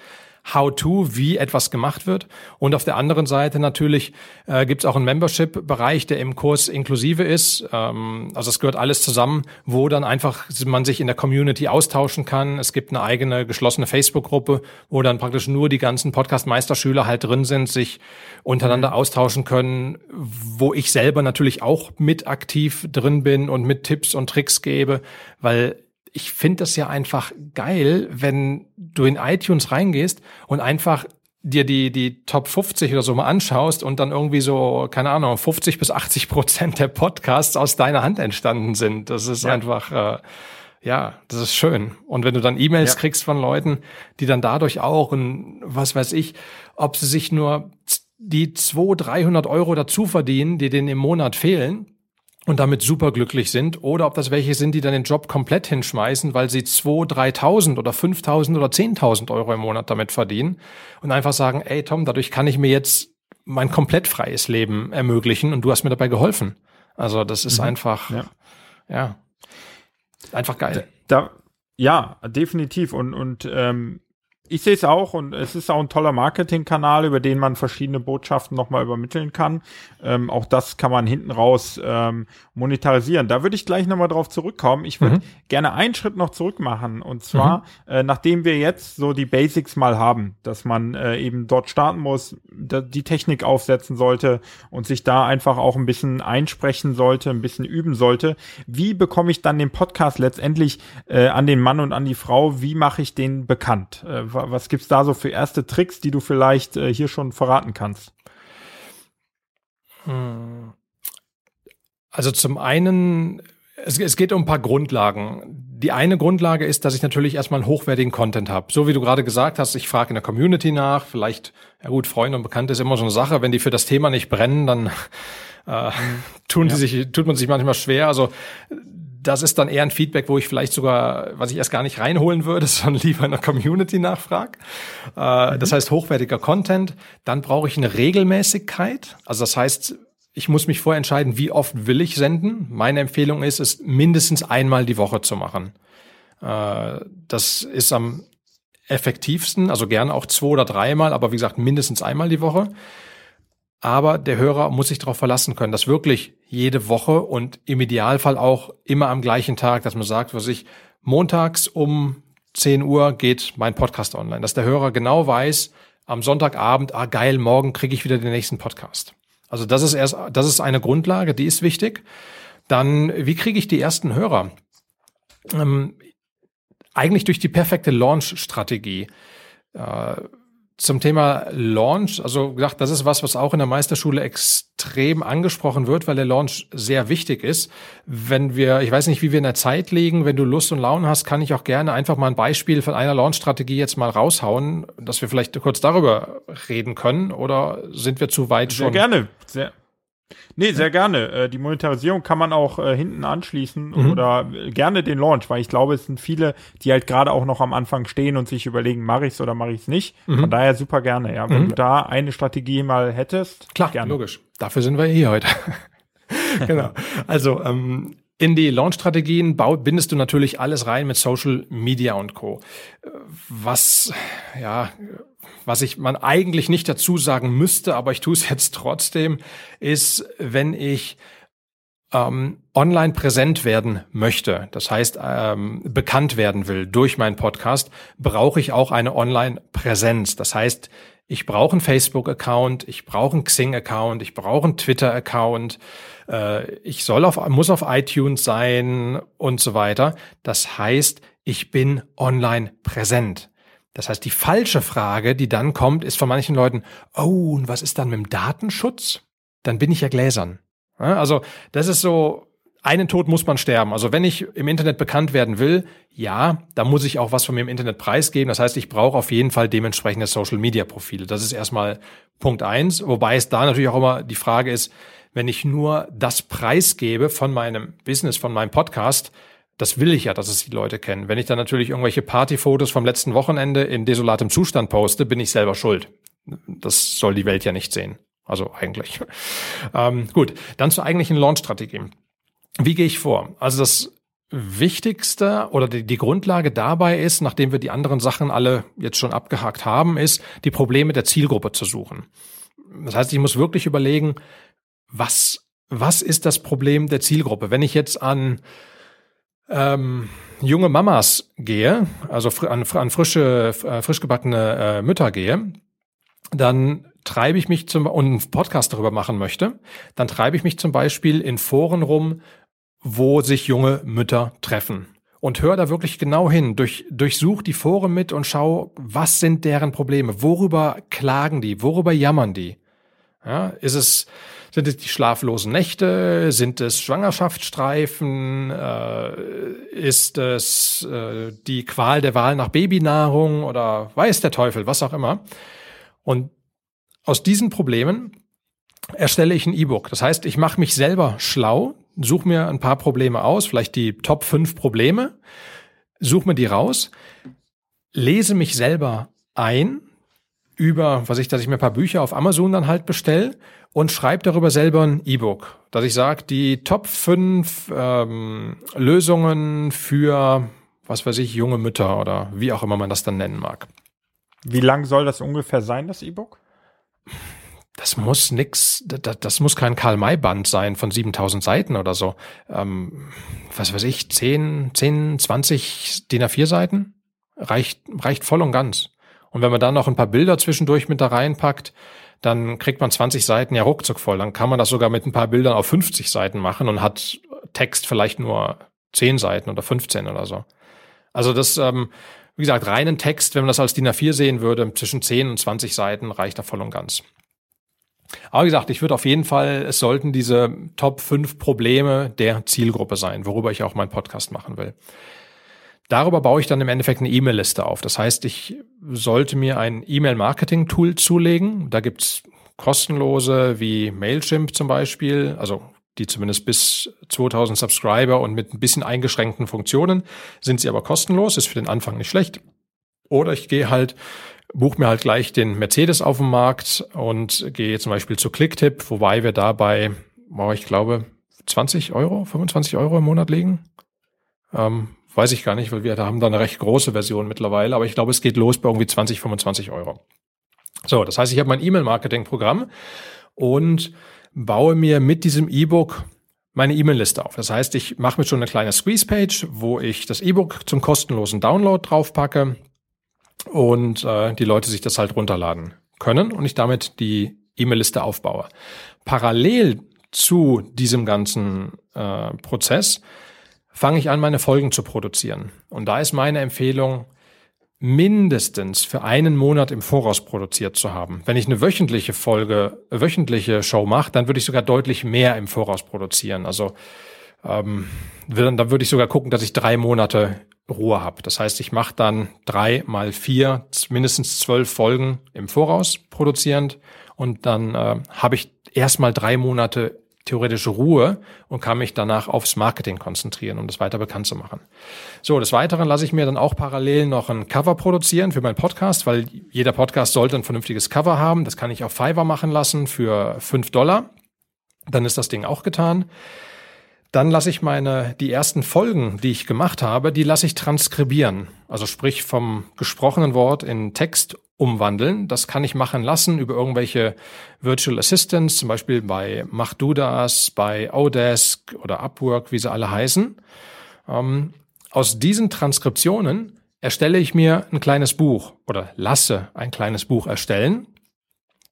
How-to, wie etwas gemacht wird. Und auf der anderen Seite natürlich äh, gibt es auch einen Membership-Bereich, der im Kurs inklusive ist. Ähm, also es gehört alles zusammen, wo dann einfach man sich in der Community austauschen kann. Es gibt eine eigene geschlossene Facebook-Gruppe, wo dann praktisch nur die ganzen Podcast-Meisterschüler halt drin sind, sich untereinander mhm. austauschen können, wo ich selber natürlich auch mit aktiv drin bin und mit Tipps und Tricks gebe, weil ich finde das ja einfach geil, wenn du in iTunes reingehst und einfach dir die, die Top 50 oder so mal anschaust und dann irgendwie so, keine Ahnung, 50 bis 80 Prozent der Podcasts aus deiner Hand entstanden sind. Das ist ja. einfach, äh, ja, das ist schön. Und wenn du dann E-Mails ja. kriegst von Leuten, die dann dadurch auch und was weiß ich, ob sie sich nur die 200, 300 Euro dazu verdienen, die denen im Monat fehlen, und damit superglücklich sind oder ob das welche sind, die dann den Job komplett hinschmeißen, weil sie 2.000, 3.000 oder 5.000 oder 10.000 Euro im Monat damit verdienen und einfach sagen, ey Tom, dadurch kann ich mir jetzt mein komplett freies Leben ermöglichen und du hast mir dabei geholfen. Also das ist mhm. einfach, ja. ja, einfach geil. Da, ja, definitiv und und ähm, ich sehe es auch und es ist auch ein toller Marketingkanal, über den man verschiedene Botschaften nochmal übermitteln kann. Ähm, auch das kann man hinten raus ähm, monetarisieren. Da würde ich gleich nochmal drauf zurückkommen. Ich würde mhm. gerne einen Schritt noch zurück machen und zwar, mhm. äh, nachdem wir jetzt so die Basics mal haben, dass man äh, eben dort starten muss, die Technik aufsetzen sollte und sich da einfach auch ein bisschen einsprechen sollte, ein bisschen üben sollte. Wie bekomme ich dann den Podcast letztendlich äh, an den Mann und an die Frau? Wie mache ich den bekannt? Was gibt's da so für erste Tricks, die du vielleicht äh, hier schon verraten kannst? Hm. Also zum einen, es, es, geht um ein paar Grundlagen. Die eine Grundlage ist, dass ich natürlich erstmal einen hochwertigen Content habe. So wie du gerade gesagt hast, ich frage in der Community nach, vielleicht, ja gut, Freunde und Bekannte ist immer so eine Sache, wenn die für das Thema nicht brennen, dann äh, tun ja. die sich, tut man sich manchmal schwer. Also das ist dann eher ein Feedback, wo ich vielleicht sogar, was ich erst gar nicht reinholen würde, sondern lieber in der Community nachfrage. Äh, mhm. Das heißt hochwertiger Content. Dann brauche ich eine Regelmäßigkeit. Also das heißt, ich muss mich vorher entscheiden, wie oft will ich senden. Meine Empfehlung ist, es mindestens einmal die Woche zu machen. Äh, das ist am effektivsten, also gerne auch zwei oder dreimal, aber wie gesagt, mindestens einmal die Woche. Aber der Hörer muss sich darauf verlassen können, dass wirklich jede Woche und im Idealfall auch immer am gleichen Tag, dass man sagt, was ich, montags um 10 Uhr geht mein Podcast online, dass der Hörer genau weiß, am Sonntagabend, ah geil, morgen kriege ich wieder den nächsten Podcast. Also das ist erst, das ist eine Grundlage, die ist wichtig. Dann, wie kriege ich die ersten Hörer? Ähm, eigentlich durch die perfekte Launch-Strategie. Äh, zum Thema Launch, also gesagt, das ist was, was auch in der Meisterschule extrem angesprochen wird, weil der Launch sehr wichtig ist. Wenn wir, ich weiß nicht, wie wir in der Zeit liegen, wenn du Lust und Laune hast, kann ich auch gerne einfach mal ein Beispiel von einer Launch-Strategie jetzt mal raushauen, dass wir vielleicht kurz darüber reden können oder sind wir zu weit sehr schon? Sehr gerne, sehr, Nee, sehr gerne. Äh, die Monetarisierung kann man auch äh, hinten anschließen mhm. oder äh, gerne den Launch, weil ich glaube, es sind viele, die halt gerade auch noch am Anfang stehen und sich überlegen, mache ich's oder mache ich's nicht. Mhm. Von daher super gerne, ja. Wenn mhm. du da eine Strategie mal hättest. Klar, gerne. logisch. Dafür sind wir hier heute. genau. Also ähm, in die Launch-Strategien bindest du natürlich alles rein mit Social Media und Co. Was, ja, was ich man eigentlich nicht dazu sagen müsste, aber ich tue es jetzt trotzdem, ist, wenn ich ähm, online präsent werden möchte, das heißt ähm, bekannt werden will durch meinen Podcast, brauche ich auch eine Online-Präsenz. Das heißt, ich brauche einen Facebook-Account, ich brauche einen Xing-Account, ich brauche einen Twitter-Account, äh, ich soll auf, muss auf iTunes sein und so weiter. Das heißt, ich bin online präsent. Das heißt, die falsche Frage, die dann kommt, ist von manchen Leuten, oh, und was ist dann mit dem Datenschutz? Dann bin ich ja gläsern. Also, das ist so, einen Tod muss man sterben. Also, wenn ich im Internet bekannt werden will, ja, da muss ich auch was von mir im Internet preisgeben. Das heißt, ich brauche auf jeden Fall dementsprechende Social Media Profile. Das ist erstmal Punkt eins. Wobei es da natürlich auch immer die Frage ist, wenn ich nur das preisgebe von meinem Business, von meinem Podcast, das will ich ja, dass es die Leute kennen. Wenn ich dann natürlich irgendwelche Partyfotos vom letzten Wochenende in desolatem Zustand poste, bin ich selber schuld. Das soll die Welt ja nicht sehen. Also eigentlich. Ähm, gut, dann zur eigentlichen Launch-Strategie. Wie gehe ich vor? Also das Wichtigste oder die, die Grundlage dabei ist, nachdem wir die anderen Sachen alle jetzt schon abgehakt haben, ist, die Probleme der Zielgruppe zu suchen. Das heißt, ich muss wirklich überlegen, was, was ist das Problem der Zielgruppe? Wenn ich jetzt an ähm, junge Mamas gehe, also fr an, an frische, äh, frisch gebackene äh, Mütter gehe, dann treibe ich mich zum und einen Podcast darüber machen möchte, dann treibe ich mich zum Beispiel in Foren rum, wo sich junge Mütter treffen. Und hör da wirklich genau hin, durch, durchsuch die Foren mit und schau, was sind deren Probleme, worüber klagen die, worüber jammern die. Ja, ist es, sind es die schlaflosen Nächte? Sind es Schwangerschaftsstreifen? Äh, ist es äh, die Qual der Wahl nach Babynahrung oder weiß der Teufel, was auch immer? Und aus diesen Problemen erstelle ich ein E-Book. Das heißt, ich mache mich selber schlau, suche mir ein paar Probleme aus, vielleicht die Top 5 Probleme, suche mir die raus, lese mich selber ein über, was ich, dass ich mir ein paar Bücher auf Amazon dann halt bestelle und schreibe darüber selber ein E-Book. Dass ich sage, die Top 5 ähm, Lösungen für, was weiß ich, junge Mütter oder wie auch immer man das dann nennen mag. Wie lang soll das ungefähr sein, das E-Book? Das muss nix, das, das muss kein Karl-May-Band sein von 7000 Seiten oder so. Ähm, was weiß ich, 10, 10, 20 DIN A4 Seiten reicht, reicht voll und ganz. Und wenn man dann noch ein paar Bilder zwischendurch mit da reinpackt, dann kriegt man 20 Seiten ja ruckzuck voll. Dann kann man das sogar mit ein paar Bildern auf 50 Seiten machen und hat Text vielleicht nur 10 Seiten oder 15 oder so. Also das, ähm, wie gesagt, reinen Text, wenn man das als DIN A4 sehen würde, zwischen 10 und 20 Seiten reicht da voll und ganz. Aber wie gesagt, ich würde auf jeden Fall, es sollten diese Top 5 Probleme der Zielgruppe sein, worüber ich auch meinen Podcast machen will. Darüber baue ich dann im Endeffekt eine E-Mail-Liste auf. Das heißt, ich sollte mir ein E-Mail-Marketing-Tool zulegen. Da gibt's kostenlose wie Mailchimp zum Beispiel, also die zumindest bis 2000 Subscriber und mit ein bisschen eingeschränkten Funktionen sind sie aber kostenlos, ist für den Anfang nicht schlecht. Oder ich gehe halt buche mir halt gleich den Mercedes auf dem Markt und gehe zum Beispiel zu Clicktip, wobei wir dabei, wow, ich glaube, 20 Euro, 25 Euro im Monat liegen. Ähm, weiß ich gar nicht, weil wir da haben da eine recht große Version mittlerweile, aber ich glaube, es geht los bei irgendwie 20, 25 Euro. So, das heißt, ich habe mein E-Mail-Marketing-Programm und baue mir mit diesem E-Book meine E-Mail-Liste auf. Das heißt, ich mache mir schon eine kleine Squeeze-Page, wo ich das E-Book zum kostenlosen Download draufpacke und äh, die Leute sich das halt runterladen können und ich damit die E-Mail-Liste aufbaue. Parallel zu diesem ganzen äh, Prozess fange ich an, meine Folgen zu produzieren. Und da ist meine Empfehlung, mindestens für einen Monat im Voraus produziert zu haben. Wenn ich eine wöchentliche Folge, wöchentliche Show mache, dann würde ich sogar deutlich mehr im Voraus produzieren. Also ähm, dann würde ich sogar gucken, dass ich drei Monate Ruhe habe. Das heißt, ich mache dann drei mal vier, mindestens zwölf Folgen im Voraus produzierend und dann äh, habe ich erstmal drei Monate theoretische Ruhe und kann mich danach aufs Marketing konzentrieren, um das weiter bekannt zu machen. So, des Weiteren lasse ich mir dann auch parallel noch ein Cover produzieren für meinen Podcast, weil jeder Podcast sollte ein vernünftiges Cover haben. Das kann ich auf Fiverr machen lassen für fünf Dollar. Dann ist das Ding auch getan. Dann lasse ich meine, die ersten Folgen, die ich gemacht habe, die lasse ich transkribieren. Also sprich vom gesprochenen Wort in Text umwandeln. Das kann ich machen lassen über irgendwelche Virtual Assistants, zum Beispiel bei Mach du das, bei Odesk oder Upwork, wie sie alle heißen. Ähm, aus diesen Transkriptionen erstelle ich mir ein kleines Buch oder lasse ein kleines Buch erstellen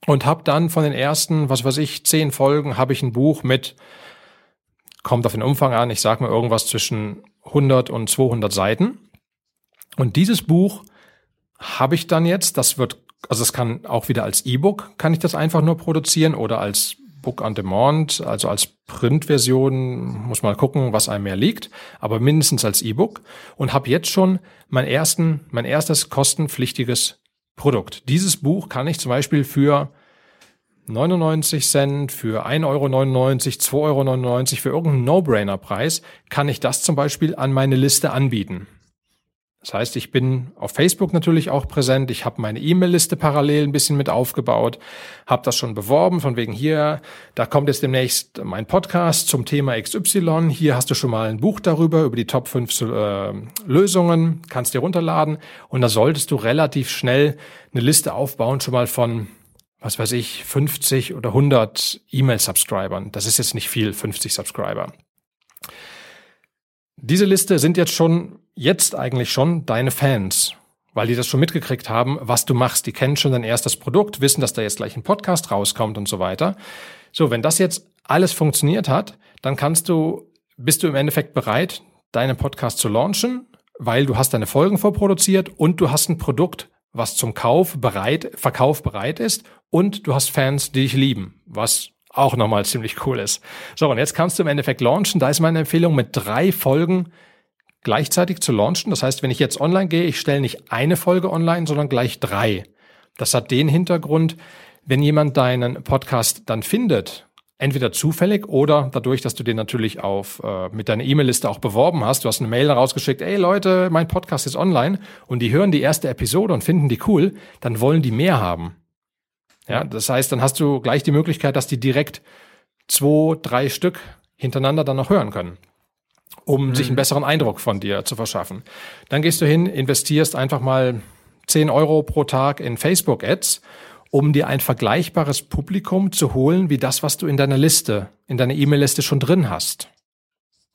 und habe dann von den ersten, was weiß ich, zehn Folgen habe ich ein Buch mit kommt auf den Umfang an. Ich sage mal irgendwas zwischen 100 und 200 Seiten. Und dieses Buch habe ich dann jetzt, das wird, also es kann auch wieder als E-Book, kann ich das einfach nur produzieren oder als Book on Demand, also als Printversion, muss mal gucken, was einem mehr liegt, aber mindestens als E-Book und habe jetzt schon mein ersten, mein erstes kostenpflichtiges Produkt. Dieses Buch kann ich zum Beispiel für 99 Cent, für 1,99 Euro, 2,99 Euro, für irgendeinen No-Brainer-Preis kann ich das zum Beispiel an meine Liste anbieten. Das heißt, ich bin auf Facebook natürlich auch präsent. Ich habe meine E-Mail-Liste parallel ein bisschen mit aufgebaut, habe das schon beworben, von wegen hier, da kommt jetzt demnächst mein Podcast zum Thema XY. Hier hast du schon mal ein Buch darüber, über die Top 5 äh, Lösungen, kannst dir runterladen. Und da solltest du relativ schnell eine Liste aufbauen, schon mal von was weiß ich, 50 oder 100 E-Mail-Subscribern. Das ist jetzt nicht viel, 50 Subscriber. Diese Liste sind jetzt schon, jetzt eigentlich schon deine Fans, weil die das schon mitgekriegt haben, was du machst. Die kennen schon dein erstes Produkt, wissen, dass da jetzt gleich ein Podcast rauskommt und so weiter. So, wenn das jetzt alles funktioniert hat, dann kannst du, bist du im Endeffekt bereit, deinen Podcast zu launchen, weil du hast deine Folgen vorproduziert und du hast ein Produkt, was zum Kauf bereit, Verkauf bereit ist und du hast Fans, die dich lieben, was auch nochmal ziemlich cool ist. So, und jetzt kannst du im Endeffekt launchen. Da ist meine Empfehlung, mit drei Folgen gleichzeitig zu launchen. Das heißt, wenn ich jetzt online gehe, ich stelle nicht eine Folge online, sondern gleich drei. Das hat den Hintergrund, wenn jemand deinen Podcast dann findet, entweder zufällig oder dadurch, dass du den natürlich auf äh, mit deiner E-Mail-Liste auch beworben hast. Du hast eine Mail rausgeschickt, ey Leute, mein Podcast ist online und die hören die erste Episode und finden die cool, dann wollen die mehr haben. Ja, das heißt, dann hast du gleich die Möglichkeit, dass die direkt zwei, drei Stück hintereinander dann noch hören können, um mhm. sich einen besseren Eindruck von dir zu verschaffen. Dann gehst du hin, investierst einfach mal 10 Euro pro Tag in Facebook-Ads, um dir ein vergleichbares Publikum zu holen, wie das, was du in deiner Liste, in deiner E-Mail-Liste schon drin hast.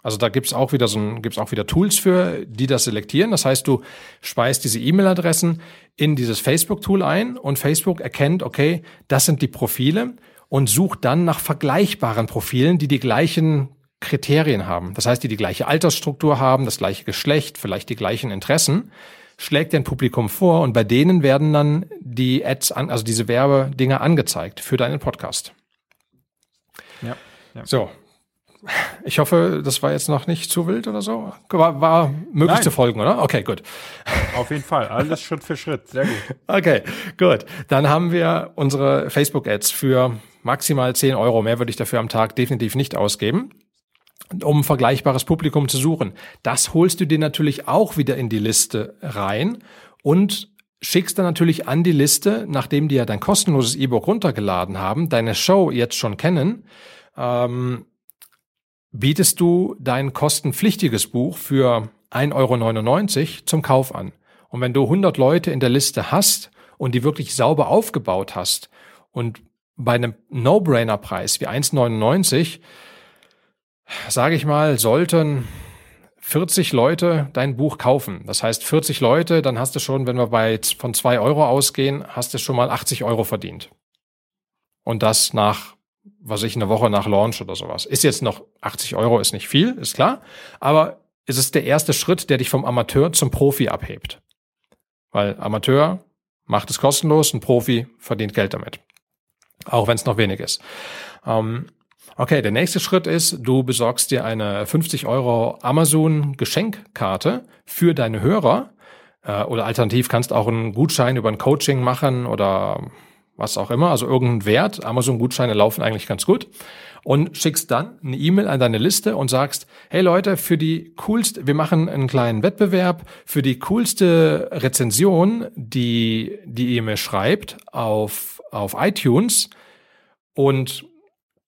Also da gibt's auch wieder so ein, gibt's auch wieder Tools für, die das selektieren. Das heißt, du speist diese E-Mail-Adressen in dieses Facebook-Tool ein und Facebook erkennt, okay, das sind die Profile und sucht dann nach vergleichbaren Profilen, die die gleichen Kriterien haben. Das heißt, die die gleiche Altersstruktur haben, das gleiche Geschlecht, vielleicht die gleichen Interessen, schlägt dein Publikum vor und bei denen werden dann die Ads, an, also diese Werbedinger angezeigt für deinen Podcast. Ja, ja. So, ich hoffe, das war jetzt noch nicht zu wild oder so. War, war möglich Nein. zu folgen, oder? Okay, gut. Auf jeden Fall. Alles Schritt für Schritt. Sehr gut. Okay, gut. Dann haben wir unsere Facebook-Ads für maximal 10 Euro. Mehr würde ich dafür am Tag definitiv nicht ausgeben um vergleichbares Publikum zu suchen. Das holst du dir natürlich auch wieder in die Liste rein und schickst dann natürlich an die Liste, nachdem die ja dein kostenloses E-Book runtergeladen haben, deine Show jetzt schon kennen, ähm, bietest du dein kostenpflichtiges Buch für 1,99 Euro zum Kauf an. Und wenn du 100 Leute in der Liste hast und die wirklich sauber aufgebaut hast und bei einem No-Brainer-Preis wie 1,99, sage ich mal, sollten 40 Leute dein Buch kaufen. Das heißt 40 Leute, dann hast du schon, wenn wir bei von 2 Euro ausgehen, hast du schon mal 80 Euro verdient. Und das nach was ich eine Woche nach Launch oder sowas. Ist jetzt noch 80 Euro, ist nicht viel, ist klar. Aber es ist der erste Schritt, der dich vom Amateur zum Profi abhebt. Weil Amateur macht es kostenlos, ein Profi verdient Geld damit. Auch wenn es noch wenig ist. Ähm, okay, der nächste Schritt ist, du besorgst dir eine 50 Euro Amazon Geschenkkarte für deine Hörer. Äh, oder alternativ kannst auch einen Gutschein über ein Coaching machen oder was auch immer, also irgendeinen Wert. Amazon-Gutscheine laufen eigentlich ganz gut. Und schickst dann eine E-Mail an deine Liste und sagst, hey Leute, für die coolste, wir machen einen kleinen Wettbewerb, für die coolste Rezension, die die E-Mail schreibt auf, auf iTunes und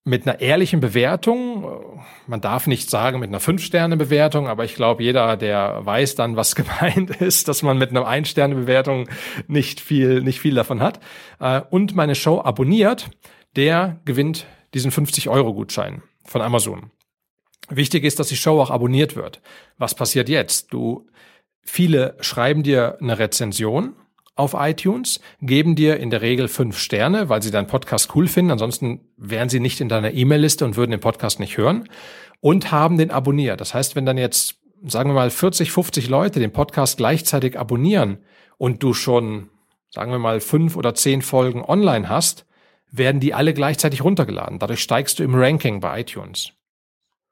mit einer ehrlichen Bewertung, man darf nicht sagen mit einer Fünf-Sterne-Bewertung, aber ich glaube, jeder, der weiß dann, was gemeint ist, dass man mit einer Ein-Sterne-Bewertung nicht viel, nicht viel davon hat, äh, und meine Show abonniert, der gewinnt diesen 50-Euro-Gutschein von Amazon. Wichtig ist, dass die Show auch abonniert wird. Was passiert jetzt? Du, viele schreiben dir eine Rezension auf iTunes, geben dir in der Regel fünf Sterne, weil sie deinen Podcast cool finden. Ansonsten wären sie nicht in deiner E-Mail-Liste und würden den Podcast nicht hören und haben den abonniert. Das heißt, wenn dann jetzt, sagen wir mal, 40, 50 Leute den Podcast gleichzeitig abonnieren und du schon, sagen wir mal, fünf oder zehn Folgen online hast, werden die alle gleichzeitig runtergeladen. Dadurch steigst du im Ranking bei iTunes.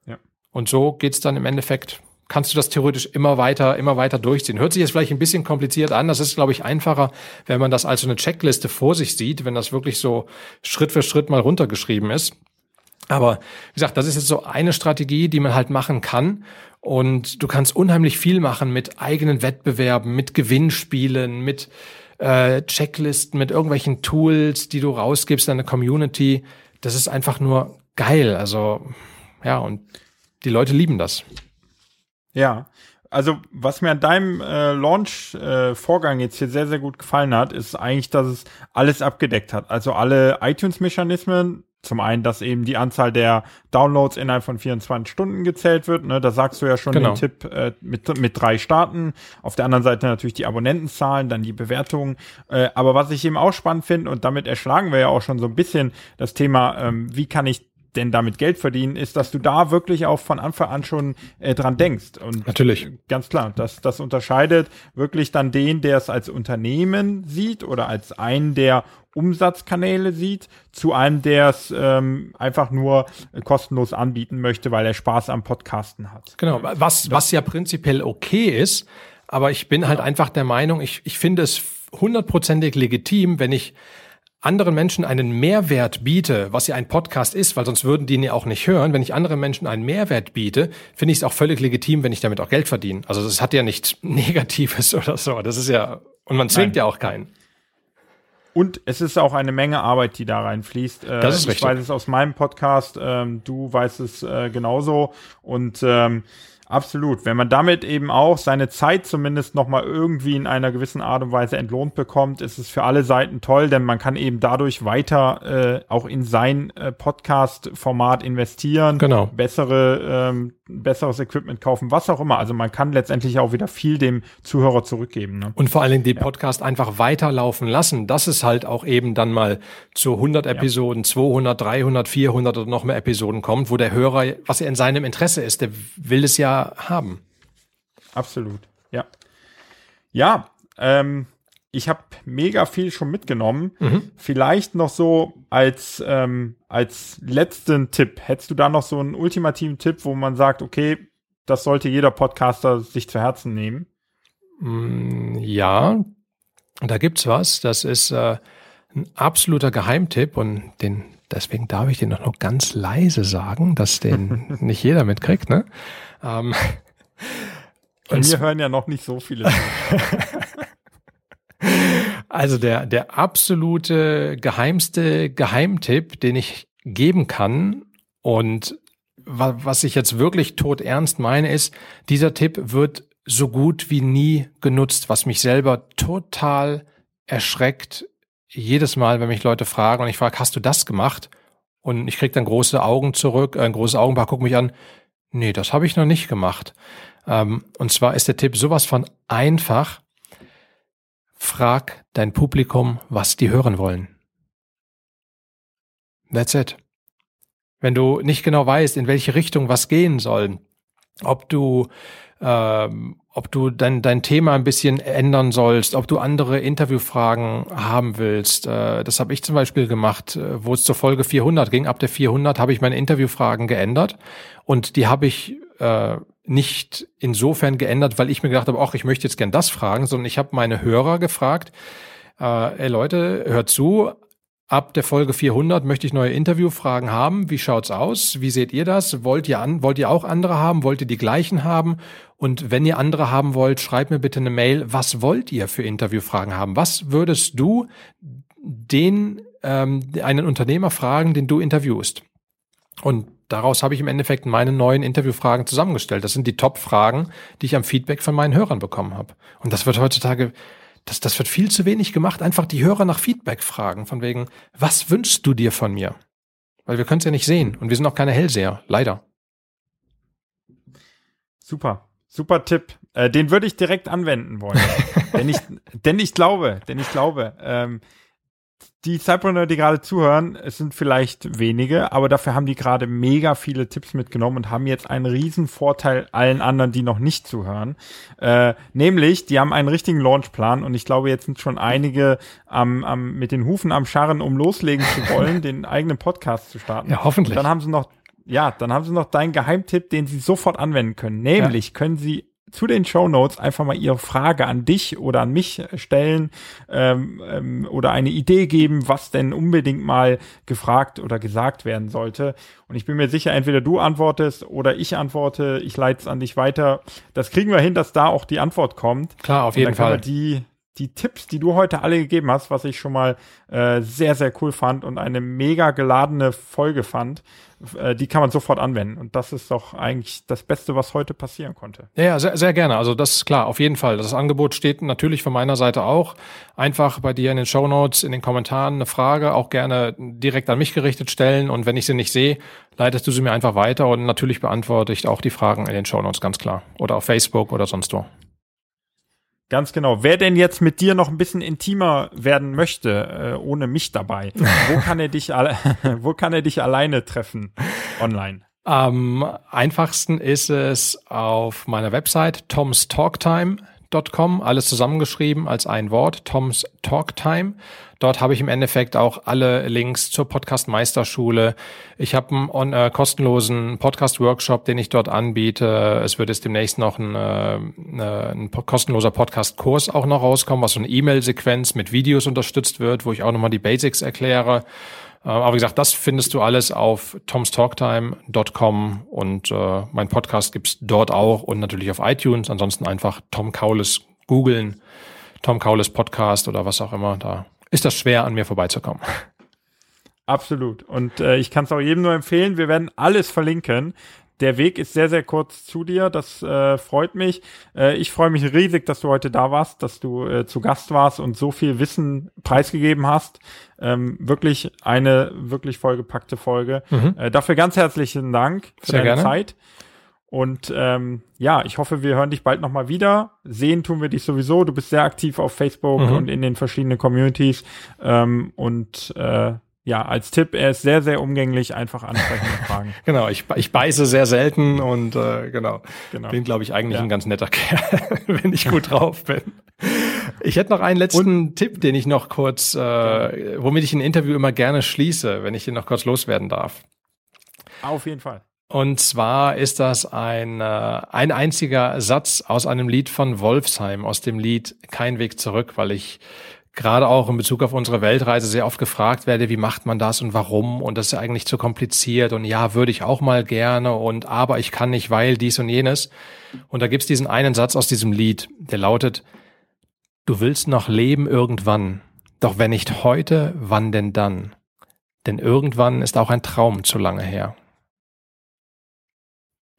Ja. Und so geht's dann im Endeffekt kannst du das theoretisch immer weiter, immer weiter durchziehen. Hört sich jetzt vielleicht ein bisschen kompliziert an. Das ist, glaube ich, einfacher, wenn man das als so eine Checkliste vor sich sieht, wenn das wirklich so Schritt für Schritt mal runtergeschrieben ist. Aber wie gesagt, das ist jetzt so eine Strategie, die man halt machen kann. Und du kannst unheimlich viel machen mit eigenen Wettbewerben, mit Gewinnspielen, mit äh, Checklisten, mit irgendwelchen Tools, die du rausgibst an eine Community. Das ist einfach nur geil. Also ja, und die Leute lieben das. Ja, also was mir an deinem äh, Launch-Vorgang äh, jetzt hier sehr, sehr gut gefallen hat, ist eigentlich, dass es alles abgedeckt hat. Also alle iTunes-Mechanismen, zum einen, dass eben die Anzahl der Downloads innerhalb von 24 Stunden gezählt wird. Ne? Da sagst du ja schon genau. den Tipp äh, mit, mit drei Starten. Auf der anderen Seite natürlich die Abonnentenzahlen, dann die Bewertungen. Äh, aber was ich eben auch spannend finde, und damit erschlagen wir ja auch schon so ein bisschen das Thema, ähm, wie kann ich denn damit Geld verdienen, ist, dass du da wirklich auch von Anfang an schon äh, dran denkst. Und natürlich. Ganz klar, das, das unterscheidet wirklich dann den, der es als Unternehmen sieht oder als einen der Umsatzkanäle sieht, zu einem, der es ähm, einfach nur kostenlos anbieten möchte, weil er Spaß am Podcasten hat. Genau, was, was ja prinzipiell okay ist, aber ich bin halt einfach der Meinung, ich, ich finde es hundertprozentig legitim, wenn ich anderen Menschen einen Mehrwert biete, was ja ein Podcast ist, weil sonst würden die ihn ja auch nicht hören. Wenn ich anderen Menschen einen Mehrwert biete, finde ich es auch völlig legitim, wenn ich damit auch Geld verdiene. Also das hat ja nichts Negatives oder so. Das ist ja, und man zwingt Nein. ja auch keinen. Und es ist auch eine Menge Arbeit, die da reinfließt. Äh, das ist ich richtig. weiß es aus meinem Podcast, ähm, du weißt es äh, genauso. Und ähm, Absolut. Wenn man damit eben auch seine Zeit zumindest nochmal irgendwie in einer gewissen Art und Weise entlohnt bekommt, ist es für alle Seiten toll, denn man kann eben dadurch weiter äh, auch in sein äh, Podcast-Format investieren, genau. bessere, ähm, besseres Equipment kaufen, was auch immer. Also man kann letztendlich auch wieder viel dem Zuhörer zurückgeben. Ne? Und vor allen Dingen den Podcast ja. einfach weiterlaufen lassen. Das ist halt auch eben dann mal zu 100 Episoden, ja. 200, 300, 400 oder noch mehr Episoden kommt, wo der Hörer, was er in seinem Interesse ist, der will es ja haben. Absolut, ja. Ja, ähm, ich habe mega viel schon mitgenommen. Mhm. Vielleicht noch so als, ähm, als letzten Tipp. Hättest du da noch so einen ultimativen Tipp, wo man sagt, okay, das sollte jeder Podcaster sich zu Herzen nehmen? Mm, ja, da gibt's was. Das ist äh, ein absoluter Geheimtipp und den, deswegen darf ich den noch ganz leise sagen, dass den nicht jeder mitkriegt. Ne? Ähm, und wir hören ja noch nicht so viele. also der, der absolute geheimste Geheimtipp, den ich geben kann und was ich jetzt wirklich tot ernst meine, ist, dieser Tipp wird so gut wie nie genutzt, was mich selber total erschreckt. Jedes Mal, wenn mich Leute fragen und ich frage, hast du das gemacht? Und ich krieg dann große Augen zurück, ein großes Augenpaar guckt mich an. Nee, das habe ich noch nicht gemacht. Ähm, und zwar ist der Tipp sowas von einfach. Frag dein Publikum, was die hören wollen. That's it. Wenn du nicht genau weißt, in welche Richtung was gehen soll, ob du ähm, ob du dein, dein Thema ein bisschen ändern sollst, ob du andere Interviewfragen haben willst. Äh, das habe ich zum Beispiel gemacht, äh, wo es zur Folge 400 ging. Ab der 400 habe ich meine Interviewfragen geändert und die habe ich äh, nicht insofern geändert, weil ich mir gedacht habe, ach, ich möchte jetzt gern das fragen, sondern ich habe meine Hörer gefragt, äh, ey Leute, hört zu, Ab der Folge 400 möchte ich neue Interviewfragen haben. Wie schaut's aus? Wie seht ihr das? Wollt ihr an, wollt ihr auch andere haben? Wollt ihr die gleichen haben? Und wenn ihr andere haben wollt, schreibt mir bitte eine Mail. Was wollt ihr für Interviewfragen haben? Was würdest du den ähm, einen Unternehmer fragen, den du interviewst? Und daraus habe ich im Endeffekt meine neuen Interviewfragen zusammengestellt. Das sind die Top-Fragen, die ich am Feedback von meinen Hörern bekommen habe. Und das wird heutzutage das, das wird viel zu wenig gemacht. Einfach die Hörer nach Feedback fragen, von wegen, was wünschst du dir von mir? Weil wir können es ja nicht sehen und wir sind auch keine Hellseher, leider. Super, super Tipp. Äh, den würde ich direkt anwenden wollen. denn, ich, denn ich glaube, denn ich glaube, ähm, die Cypreneur, die gerade zuhören, es sind vielleicht wenige, aber dafür haben die gerade mega viele Tipps mitgenommen und haben jetzt einen riesen Vorteil allen anderen, die noch nicht zuhören. Äh, nämlich, die haben einen richtigen Launchplan und ich glaube, jetzt sind schon einige am, am, mit den Hufen am Scharren, um loslegen zu wollen, den eigenen Podcast zu starten. Ja, hoffentlich. Und dann haben sie noch, ja, dann haben sie noch deinen Geheimtipp, den sie sofort anwenden können. Nämlich ja. können sie zu den Show Notes einfach mal ihre Frage an dich oder an mich stellen ähm, ähm, oder eine Idee geben, was denn unbedingt mal gefragt oder gesagt werden sollte. Und ich bin mir sicher, entweder du antwortest oder ich antworte, ich leite es an dich weiter. Das kriegen wir hin, dass da auch die Antwort kommt. Klar, auf jeden Fall. die die Tipps, die du heute alle gegeben hast, was ich schon mal äh, sehr, sehr cool fand und eine mega geladene Folge fand, äh, die kann man sofort anwenden. Und das ist doch eigentlich das Beste, was heute passieren konnte. Ja, sehr, sehr gerne. Also das ist klar, auf jeden Fall. Das Angebot steht natürlich von meiner Seite auch. Einfach bei dir in den Show Notes, in den Kommentaren eine Frage, auch gerne direkt an mich gerichtet stellen. Und wenn ich sie nicht sehe, leitest du sie mir einfach weiter und natürlich beantworte ich auch die Fragen in den Show Notes, ganz klar. Oder auf Facebook oder sonst wo. Ganz genau. Wer denn jetzt mit dir noch ein bisschen intimer werden möchte, äh, ohne mich dabei, wo kann er dich, wo kann er dich alleine treffen online? Am einfachsten ist es auf meiner Website tomstalktime.com, alles zusammengeschrieben als ein Wort, Toms Talktime. Dort habe ich im Endeffekt auch alle Links zur Podcast Meisterschule. Ich habe einen äh, kostenlosen Podcast Workshop, den ich dort anbiete. Es wird jetzt demnächst noch ein, äh, ein kostenloser Podcast Kurs auch noch rauskommen, was so eine E-Mail-Sequenz mit Videos unterstützt wird, wo ich auch nochmal die Basics erkläre. Äh, aber wie gesagt, das findest du alles auf tomstalktime.com und äh, mein Podcast gibt's dort auch und natürlich auf iTunes. Ansonsten einfach Tom Kaules googeln, Tom Kaules Podcast oder was auch immer. Da ist das schwer, an mir vorbeizukommen. Absolut. Und äh, ich kann es auch jedem nur empfehlen. Wir werden alles verlinken. Der Weg ist sehr, sehr kurz zu dir. Das äh, freut mich. Äh, ich freue mich riesig, dass du heute da warst, dass du äh, zu Gast warst und so viel Wissen preisgegeben hast. Ähm, wirklich eine wirklich vollgepackte Folge. Mhm. Äh, dafür ganz herzlichen Dank für sehr deine gerne. Zeit. Und ähm, ja, ich hoffe, wir hören dich bald nochmal wieder. Sehen tun wir dich sowieso. Du bist sehr aktiv auf Facebook mhm. und in den verschiedenen Communities. Ähm, und äh, ja, als Tipp, er ist sehr, sehr umgänglich, einfach ansprechende Fragen. genau, ich, ich beiße sehr selten und äh, genau, genau. bin, glaube ich, eigentlich ja. ein ganz netter Kerl, wenn ich gut drauf bin. Ich hätte noch einen letzten und, Tipp, den ich noch kurz, äh, womit ich ein Interview immer gerne schließe, wenn ich den noch kurz loswerden darf. Auf jeden Fall. Und zwar ist das ein, äh, ein einziger Satz aus einem Lied von Wolfsheim, aus dem Lied Kein Weg zurück, weil ich gerade auch in Bezug auf unsere Weltreise sehr oft gefragt werde, wie macht man das und warum und das ist eigentlich zu kompliziert und ja, würde ich auch mal gerne und aber ich kann nicht, weil dies und jenes. Und da gibt's diesen einen Satz aus diesem Lied, der lautet, du willst noch leben irgendwann, doch wenn nicht heute, wann denn dann? Denn irgendwann ist auch ein Traum zu lange her.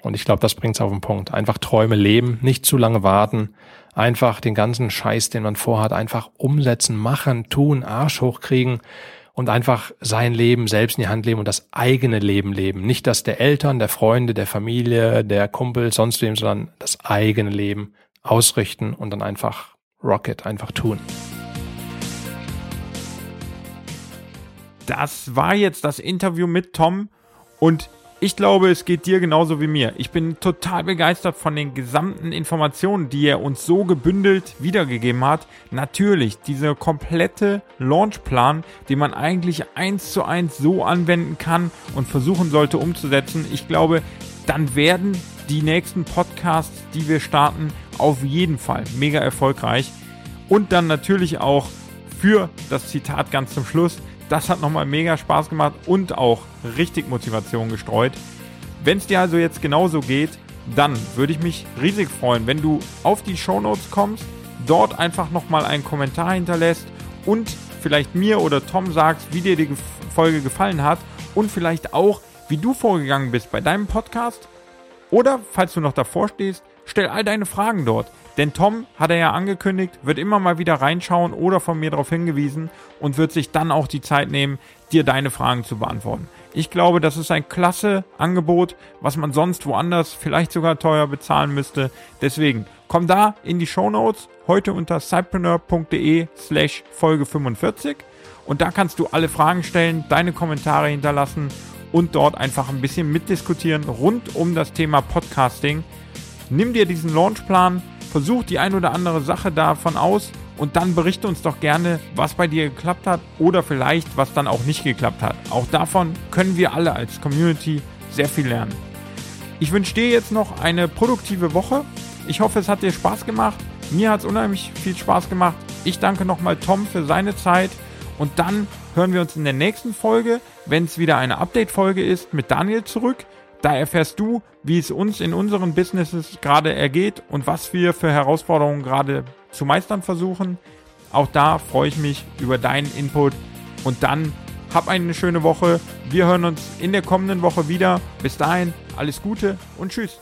Und ich glaube, das bringt's auf den Punkt. Einfach Träume leben, nicht zu lange warten, einfach den ganzen Scheiß, den man vorhat, einfach umsetzen, machen, tun, Arsch hochkriegen und einfach sein Leben selbst in die Hand leben und das eigene Leben leben. Nicht das der Eltern, der Freunde, der Familie, der Kumpel, sonst wem, sondern das eigene Leben ausrichten und dann einfach Rocket, einfach tun. Das war jetzt das Interview mit Tom und ich glaube, es geht dir genauso wie mir. Ich bin total begeistert von den gesamten Informationen, die er uns so gebündelt wiedergegeben hat. Natürlich, dieser komplette Launchplan, den man eigentlich eins zu eins so anwenden kann und versuchen sollte umzusetzen. Ich glaube, dann werden die nächsten Podcasts, die wir starten, auf jeden Fall mega erfolgreich. Und dann natürlich auch für das Zitat ganz zum Schluss das hat nochmal mega Spaß gemacht und auch richtig Motivation gestreut. Wenn es dir also jetzt genauso geht, dann würde ich mich riesig freuen, wenn du auf die Show Notes kommst, dort einfach nochmal einen Kommentar hinterlässt und vielleicht mir oder Tom sagst, wie dir die Folge gefallen hat und vielleicht auch, wie du vorgegangen bist bei deinem Podcast. Oder, falls du noch davor stehst, stell all deine Fragen dort. Denn Tom, hat er ja angekündigt, wird immer mal wieder reinschauen oder von mir darauf hingewiesen und wird sich dann auch die Zeit nehmen, dir deine Fragen zu beantworten. Ich glaube, das ist ein klasse Angebot, was man sonst woanders vielleicht sogar teuer bezahlen müsste. Deswegen komm da in die Show Notes heute unter cypreneur.de slash Folge 45 und da kannst du alle Fragen stellen, deine Kommentare hinterlassen und dort einfach ein bisschen mitdiskutieren rund um das Thema Podcasting. Nimm dir diesen Launchplan, versuch die ein oder andere Sache davon aus und dann berichte uns doch gerne, was bei dir geklappt hat oder vielleicht, was dann auch nicht geklappt hat. Auch davon können wir alle als Community sehr viel lernen. Ich wünsche dir jetzt noch eine produktive Woche. Ich hoffe, es hat dir Spaß gemacht. Mir hat es unheimlich viel Spaß gemacht. Ich danke nochmal Tom für seine Zeit. Und dann hören wir uns in der nächsten Folge, wenn es wieder eine Update-Folge ist, mit Daniel zurück. Da erfährst du, wie es uns in unseren Businesses gerade ergeht und was wir für Herausforderungen gerade zu meistern versuchen. Auch da freue ich mich über deinen Input. Und dann hab eine schöne Woche. Wir hören uns in der kommenden Woche wieder. Bis dahin, alles Gute und tschüss.